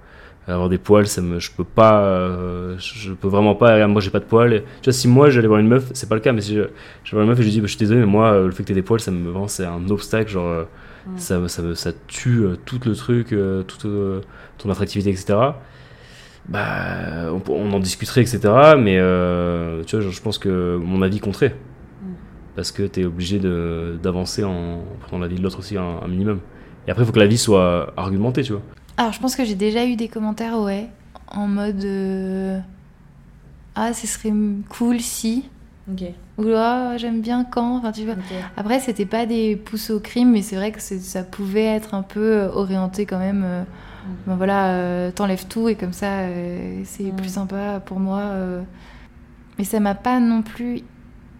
Avoir des poils, ça me, je peux pas. euh, je peux vraiment pas. regarde, Moi, j'ai pas de poils. Et- tu vois, si moi, j'allais voir une meuf, c'est pas le cas, mais si je- j'allais voir une meuf et je lui dis, bah, je suis désolé, mais moi, euh, le fait que t'aies des poils, ça me. Vraiment, c'est un obstacle. Genre, euh, Mm. ça, ça, me- ça tue euh, tout le truc, euh, toute ton attractivité, etc. Bah, on, on en discuterait, etc. Mais tu vois, genre, je pense que mon avis compterait. Parce que tu es obligé de- d'avancer en prenant l'avis de l'autre aussi un, un minimum. Et après, il faut que l'avis soit argumenté, tu vois. Alors, je pense que j'ai déjà eu des commentaires, ouais, en mode euh, Ah, ce serait cool si. ok. Ou Ah, j'aime bien quand. Enfin, tu vois. Après, c'était pas des pouces au crime, mais c'est vrai que ça pouvait être un peu euh, orienté quand même. euh, ben voilà, euh, t'enlèves tout et comme ça, c'est Mm. plus sympa pour moi. Mais ça m'a pas non plus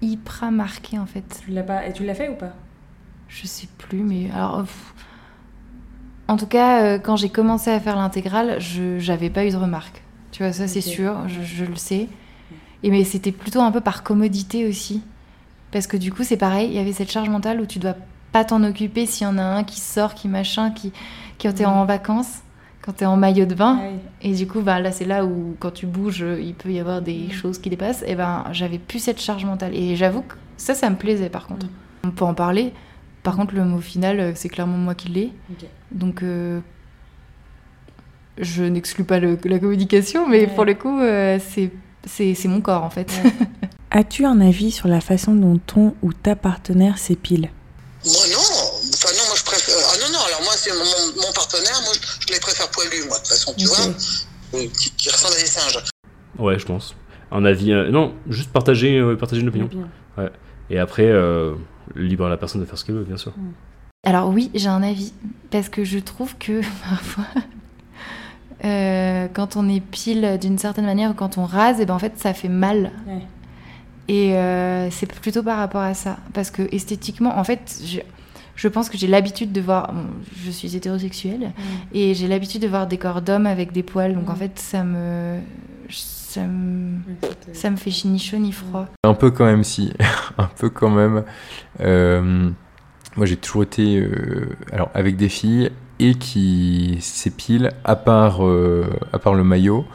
hyper marqué en fait. Tu l'as pas... Et tu l'as fait ou pas? Je sais plus, mais alors. pff. En tout cas, euh, quand j'ai commencé à faire l'intégrale, je j'avais pas eu de remarques. Tu vois, ça c'est sûr, je, je le sais. Et mais c'était plutôt un peu par commodité aussi. Parce que du coup, c'est pareil, il y avait cette charge mentale où tu dois pas t'en occuper s'il y en a un qui sort, qui machin, qui, qui t'es en vacances, quand t'es en maillot de bain. Ah. Et du coup, bah, là, c'est là où, quand tu bouges, euh, il peut y avoir des choses qui dépassent. Et ben, j'avais plus cette charge mentale. Et j'avoue que ça, ça me plaisait par contre. On peut en parler. Par contre, le mot final, euh, c'est clairement moi qui l'ai. Donc, euh, je n'exclus pas le- la communication, mais Ouais. pour le coup, euh, c'est mon corps en fait. As-tu un avis sur la façon dont ton ou ta partenaire s'épile? Moi non, enfin non, moi je préfère. Ah non, non, alors moi c'est mon, mon partenaire, moi je, je les préfère poilus, moi de toute façon, tu vois, qui, qui ressemblent à des singes. Ouais, je pense. Un avis. euh, non, juste partager, euh, partager une opinion. Et après, euh, libre à la personne de faire ce qu'elle veut, bien sûr. Alors oui, j'ai un avis. Parce que je trouve que parfois, euh, quand on épile d'une certaine manière ou quand on rase, et ben en fait, ça fait mal. Ouais. Et euh, c'est plutôt par rapport à ça. Parce que esthétiquement, en fait, je, je pense que j'ai l'habitude de voir. bon, je suis hétérosexuelle et j'ai l'habitude de voir des corps d'hommes avec des poils. Donc en Mm. fait, ça me. Ça me, ça me fait ni chaud ni froid. Un peu quand même, si. un peu quand même. Euh, moi, j'ai toujours été euh, alors, avec des filles et qui s'épilent, à part, euh, à part le maillot.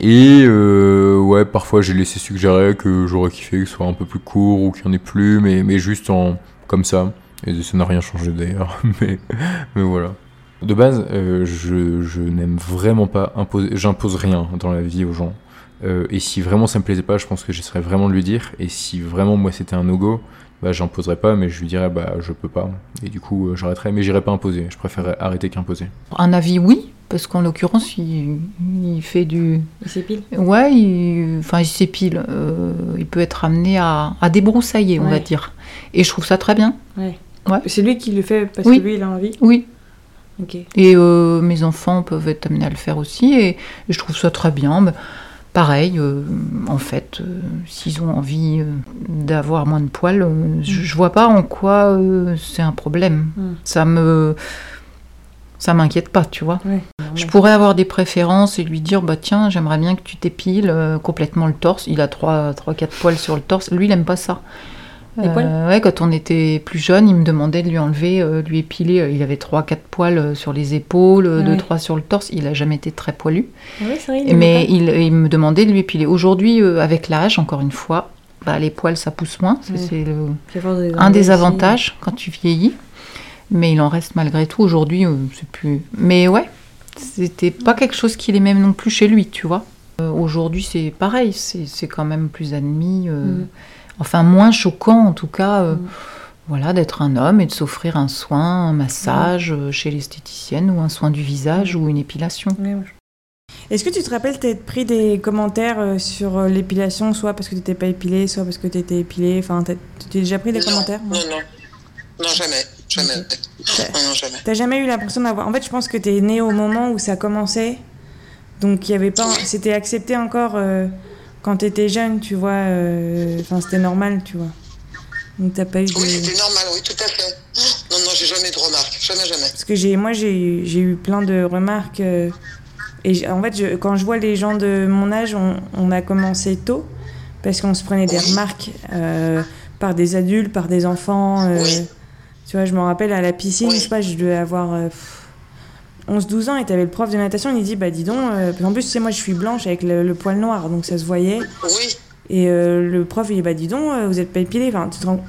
Et ouais, parfois j'ai laissé suggérer que j'aurais kiffé que ce soit un peu plus court ou qu'il n'y en ait plus, mais, mais juste en, comme ça. Et ça n'a rien changé d'ailleurs, mais, mais voilà. De base, je, je n'aime vraiment pas imposer, j'impose rien dans la vie aux gens. Euh, et si vraiment ça me plaisait pas, je pense que j'essaierais vraiment de lui dire. Et si vraiment moi c'était un no-go, bah j'imposerais pas, mais je lui dirais bah je peux pas. Et du coup euh, j'arrêterais, mais j'irais pas imposer. Je préférerais arrêter qu'imposer. Un avis, oui, parce qu'en l'occurrence, il, il fait du. Il s'épile Ouais, il, enfin, il s'épile. euh, il peut être amené à, à débroussailler, on Ouais. va dire. Et je trouve ça très bien. C'est lui qui le fait parce Oui. que lui, il a envie Oui. Ok. Et euh, mes enfants peuvent être amenés à le faire aussi, et, et je trouve ça très bien. Mais pareil, euh, en fait, euh, s'ils ont envie euh, d'avoir moins de poils, je, je vois pas en quoi c'est un problème. Mm. Ça me. Ça m'inquiète pas, tu vois. Je pourrais avoir des préférences et lui dire bah tiens j'aimerais bien que tu t'épiles complètement le torse. Il a 3 trois quatre poils sur le torse. Lui il aime pas ça. Les poils ouais, quand on était plus jeune, il me demandait de lui enlever, euh, de lui épiler. Il avait 3 quatre poils euh, sur les épaules, Ah 2 ouais. trois sur le torse. Il a jamais été très poilu. Oui, c'est vrai. il Mais il, il me demandait de lui épiler. Aujourd'hui, euh, avec l'âge, encore une fois, bah, les poils ça pousse moins. C'est- un des avantages quand tu vieillis. Mais il en reste malgré tout. Aujourd'hui, euh, c'est plus. Mais ouais, c'était pas quelque chose qu'il aimait non plus chez lui, tu vois. Euh, Aujourd'hui, c'est pareil. C'est quand même plus admis. euh, Mm. Enfin, moins choquant en tout cas. euh, Mm. Voilà, d'être un homme et de s'offrir un soin, un massage euh, chez l'esthéticienne ou un soin du visage ou une épilation. Est-ce que tu te rappelles t'être pris des commentaires euh, sur l'épilation, soit parce que tu n'étais pas épilé, soit parce que tu étais épilé? Enfin, t'as- tu t'es déjà pris des non, commentaires? Non, non. Non, jamais. Jamais. Non, non, jamais. T'as jamais eu l'impression d'avoir. En fait, je pense que t'es né au moment où ça commençait. Donc, il y avait pas. C'était accepté encore euh, quand t'étais jeune, tu vois. euh, Enfin, c'était normal, tu vois. Donc, t'as pas eu de. Oui, c'était normal, oui, tout à fait. Non, non, j'ai jamais eu de remarques. Jamais, jamais. Parce que j'ai, moi, j'ai, j'ai eu plein de remarques. euh, et en fait, je- quand je vois les gens de mon âge, on, on a commencé tôt. Parce qu'on se prenait des Oui. remarques euh, par des adultes, par des enfants. Oui. Tu vois, je me rappelle à la piscine, Oui. je sais pas, je devais avoir pff, 11-12 ans et t'avais le prof de natation, il dit Bah dis donc, euh, en plus, tu sais, moi je suis blanche avec le, le poil noir, donc ça se voyait. Oui, Et euh, le prof, il dit Bah dis donc, euh, vous êtes pas épilé. Enfin, tu te rends-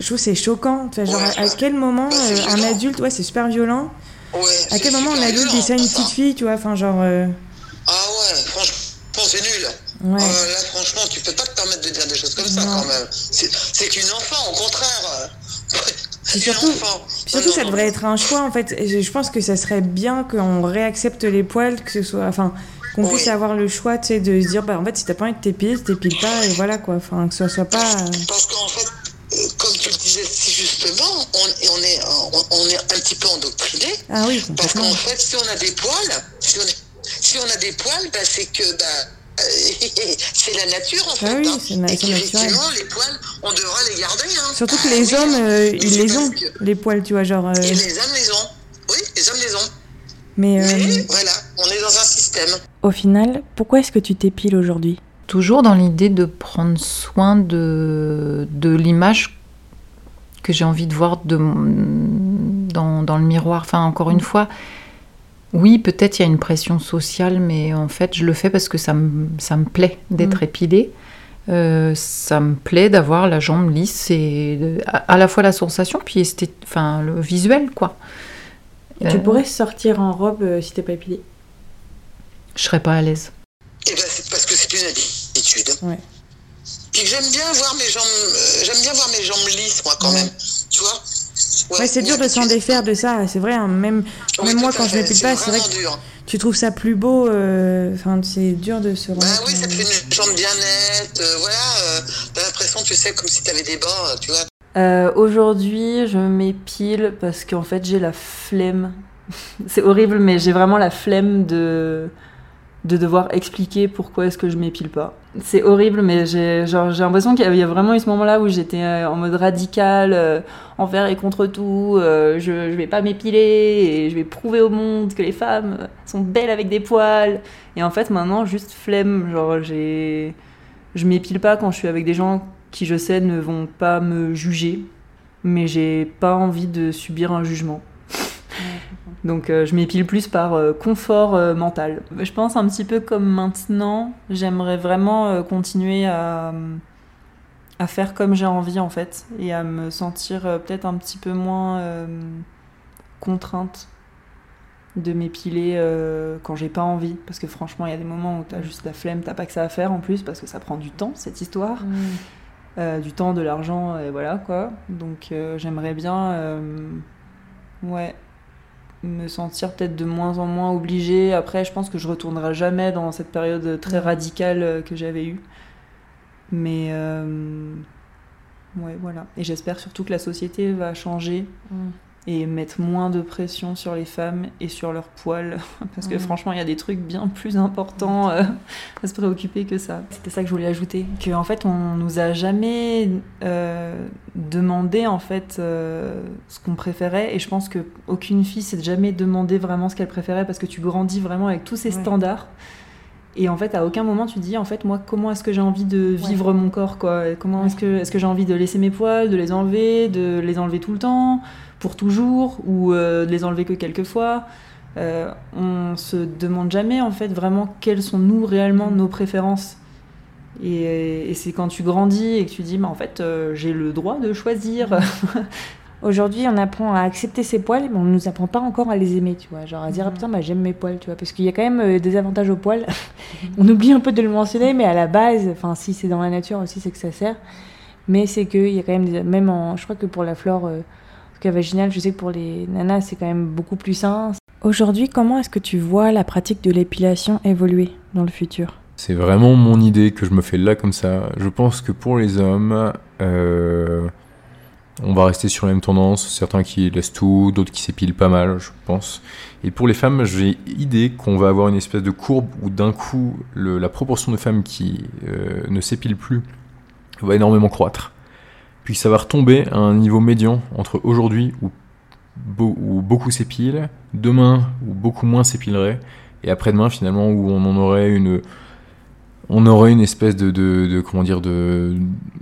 Je trouve c'est choquant. Tu vois, genre, Ouais. à, quel moment Bah, un adulte, ouais, c'est super violent. ouais. À quel moment un adulte dit ça à une petite fille, tu vois Enfin, genre. Ah ouais, franchement, c'est nul. ouais. Euh, là, franchement, tu peux pas te permettre de dire des choses comme ça quand même. C'est c'est une enfant, au contraire. Surtout-. Puis surtout, Non, ça non, devrait non. être un choix, en fait. Je pense que ça serait bien qu'on réaccepte les poils, que ce soit. Enfin, qu'on puisse avoir le choix, tu sais, de se dire Bah en fait, si t'as pas envie de t'épiler, t'épiles pas, et voilà, quoi. Enfin, que ce soit pas. euh, Parce qu'en fait, euh, comme tu le disais si justement, on, on est, on, on est un petit peu endoctriné. Ah oui, Parce qu'en fait, si on a des poils, si on, si on a des poils, bah, c'est que bah, euh, c'est la nature en fait. Ah oui, hein. c'est na- naturel. les poils, on devrait les garder. Hein. Surtout que Ah les oui, hommes, euh, mais ils les ont, que- les poils, tu vois, genre. euh, Et les hommes les ont. Oui, les hommes les ont. Mais euh, Mais voilà, on est dans un système. au final, pourquoi est-ce que tu t'épiles aujourd'hui? Toujours dans l'idée de prendre soin de, de l'image que j'ai envie de voir de, dans, dans le miroir. Enfin, encore une fois, oui, peut-être il y a une pression sociale, mais en fait, je le fais parce que ça me, ça me plaît d'être Mm. épilée. Euh, ça me plaît d'avoir la jambe lisse et de- à, à la fois la sensation, puis enfin, le visuel, quoi. Et Tu Euh, pourrais sortir en robe euh, si t'es pas épilé. Je serais pas à l'aise. Et ben, c'est parce que c'est une habitude. Ouais. Puis j'aime bien voir mes jambes, euh, j'aime bien voir mes jambes lisses, moi, quand Ouais. même. Tu vois? Ouais, c'est dur de s'en défaire de ça, c'est vrai. hein, même Oui, même moi, quand je m'épile pas, c'est vrai que dur. tu trouves ça plus beau. euh, Enfin, c'est dur de se Bah remettre. oui, ça te fait une jambe bien nette, euh, voilà. euh, T'as l'impression, tu sais, comme si t'avais des bords, tu vois. Euh, Aujourd'hui, je m'épile parce qu'en fait, j'ai la flemme. C'est horrible, mais j'ai vraiment la flemme de de devoir expliquer pourquoi est-ce que je m'épile pas. C'est horrible, mais j'ai l'impression qu'il y a- vraiment eu ce moment-là où j'étais euh, en mode radical, euh, envers et contre tout. euh, je je vais pas m'épiler et je vais prouver au monde que les femmes sont belles avec des poils. Et en fait, maintenant, juste flemme. Genre, j'ai je m'épile pas quand je suis avec des gens qui, je sais, ne vont pas me juger, mais j'ai pas envie de subir un jugement. Donc euh, je m'épile plus par euh, confort euh, mental. Je pense un petit peu comme maintenant, j'aimerais vraiment continuer à, à faire comme j'ai envie en fait, et à me sentir peut-être un petit peu moins contrainte de m'épiler quand j'ai pas envie. Parce que franchement, il y a des moments où t'as juste la flemme, t'as pas que ça à faire en plus, parce que ça prend du temps cette histoire. Euh, du temps, de l'argent, et voilà quoi. Donc j'aimerais bien, ouais, me sentir peut-être de moins en moins obligée. Après, je pense que je retournerai jamais dans cette période très radicale euh, que j'avais eue. Mais euh, ouais, voilà. Et j'espère surtout que la société va changer et mettre moins de pression sur les femmes et sur leurs poils. Parce que Mm. franchement, il y a des trucs bien plus importants euh, à se préoccuper que ça. C'était ça que je voulais ajouter. Que en fait, on nous a jamais euh, demandé en fait euh, ce qu'on préférait. Et je pense que aucune fille s'est jamais demandé vraiment ce qu'elle préférait parce que tu grandis vraiment avec tous ces Ouais. standards. Et en fait, à aucun moment tu dis, en fait, moi, comment est-ce que j'ai envie de vivre mon corps, quoi? Comment est-ce que, est-ce que j'ai envie de laisser mes poils, de les enlever, de les enlever tout le temps, pour toujours, ou euh, de les enlever que quelques fois Euh, On se demande jamais, en fait, vraiment quelles sont nous réellement nos préférences. Et, et c'est quand tu grandis et que tu dis, mais en fait, euh, j'ai le droit de choisir. Aujourd'hui, on apprend à accepter ses poils, mais on ne nous apprend pas encore à les aimer, tu vois. Genre à dire, ah, putain, bah, j'aime mes poils, tu vois. Parce qu'il y a quand même euh, des avantages aux poils. on oublie un peu de le mentionner, mais à la base, enfin, si c'est dans la nature aussi, c'est que ça sert. Mais c'est qu'il y a quand même des. Même en. Je crois que pour la flore euh, en tout cas vaginale, je sais que pour les nanas, c'est quand même beaucoup plus sain. Aujourd'hui, comment est-ce que tu vois la pratique de l'épilation évoluer dans le futur? C'est vraiment mon idée que je me fais là comme ça. Je pense que pour les hommes, euh, on va rester sur la même tendance. Certains qui laissent tout, d'autres qui s'épilent pas mal, je pense. Et pour les femmes, j'ai idée qu'on va avoir une espèce de courbe où d'un coup, le- la proportion de femmes qui euh, ne s'épilent plus va énormément croître. Puis ça va retomber à un niveau médian entre aujourd'hui où, où beaucoup s'épilent, demain où beaucoup moins s'épileraient, et après-demain finalement où on en aurait une, on aurait une espèce de, de, dire de,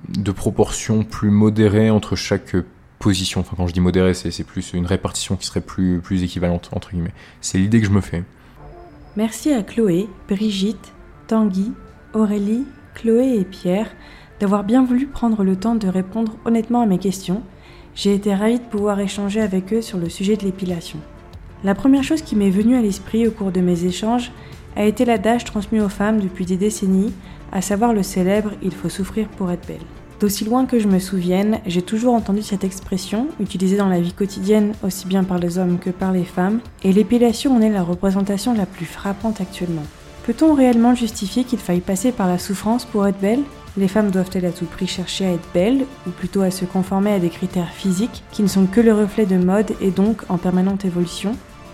de proportion plus modérée entre chaque position. Enfin quand je dis modérée, c'est c'est plus une répartition qui serait plus plus équivalente entre guillemets. C'est l'idée que je me fais. Merci à Chloé, Brigitte, Tanguy, Aurélie, Chloé et Pierre d'avoir bien voulu prendre le temps de répondre honnêtement à mes questions. J'ai été ravie de pouvoir échanger avec eux sur le sujet de l'épilation. La première chose qui m'est venue à l'esprit au cours de mes échanges a été l'adage transmis aux femmes depuis des décennies, à savoir le célèbre Il faut souffrir pour être belle. D'aussi loin que je me souvienne, j'ai toujours entendu cette expression, utilisée dans la vie quotidienne aussi bien par les hommes que par les femmes, et l'épilation en est la représentation la plus frappante actuellement. Peut-on réellement justifier qu'il faille passer par la souffrance pour être belle? Les femmes doivent-elles à tout prix chercher à être belles, ou plutôt à se conformer à des critères physiques qui ne sont que le reflet de mode et donc en permanente évolution?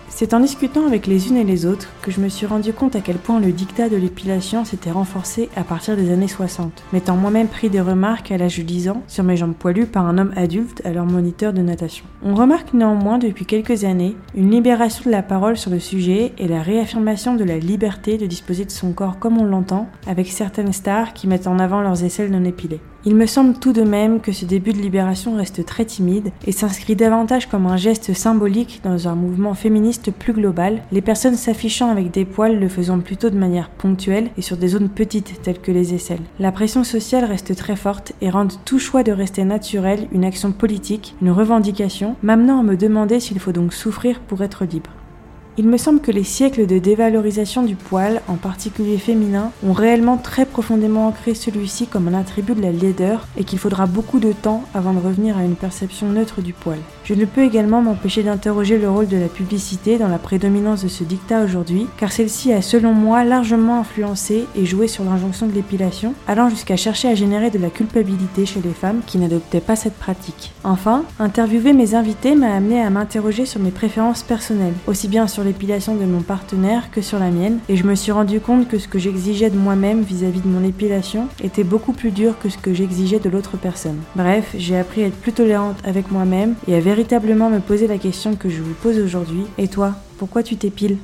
C'est en discutant avec les unes et les autres que je me suis rendu compte à quel point le dictat de l'épilation s'était renforcé à partir des années 60, m'étant moi-même pris des remarques à l'âge de 10 ans sur mes jambes poilues par un homme adulte alors moniteur de natation. On remarque néanmoins depuis quelques années une libération de la parole sur le sujet et la réaffirmation de la liberté de disposer de son corps comme on l'entend avec certaines stars qui mettent en avant leurs aisselles non épilées. Il me semble tout de même que ce début de libération reste très timide et s'inscrit davantage comme un geste symbolique dans un mouvement féministe plus global, les personnes s'affichant avec des poils le faisant plutôt de manière ponctuelle et sur des zones petites telles que les aisselles. La pression sociale reste très forte et rend tout choix de rester naturel une action politique, une revendication, m'amenant à me demander s'il faut donc souffrir pour être libre. Il me semble que les siècles de dévalorisation du poil, en particulier féminin, ont réellement très profondément ancré celui-ci comme un attribut de la laideur et qu'il faudra beaucoup de temps avant de revenir à une perception neutre du poil. Je ne peux également m'empêcher d'interroger le rôle de la publicité dans la prédominance de ce dictat aujourd'hui, car celle-ci a selon moi largement influencé et joué sur l'injonction de l'épilation, allant jusqu'à chercher à générer de la culpabilité chez les femmes qui n'adoptaient pas cette pratique. Enfin, interviewer mes invités m'a amené à m'interroger sur mes préférences personnelles, aussi bien sur l'épilation de mon partenaire que sur la mienne, et je me suis rendu compte que ce que j'exigeais de moi-même vis-à-vis de mon épilation était beaucoup plus dur que ce que j'exigeais de l'autre personne. Bref, j'ai appris à être plus tolérante avec moi-même et à véritablement me poser la question que je vous pose aujourd'hui. Et toi, pourquoi tu t'épiles?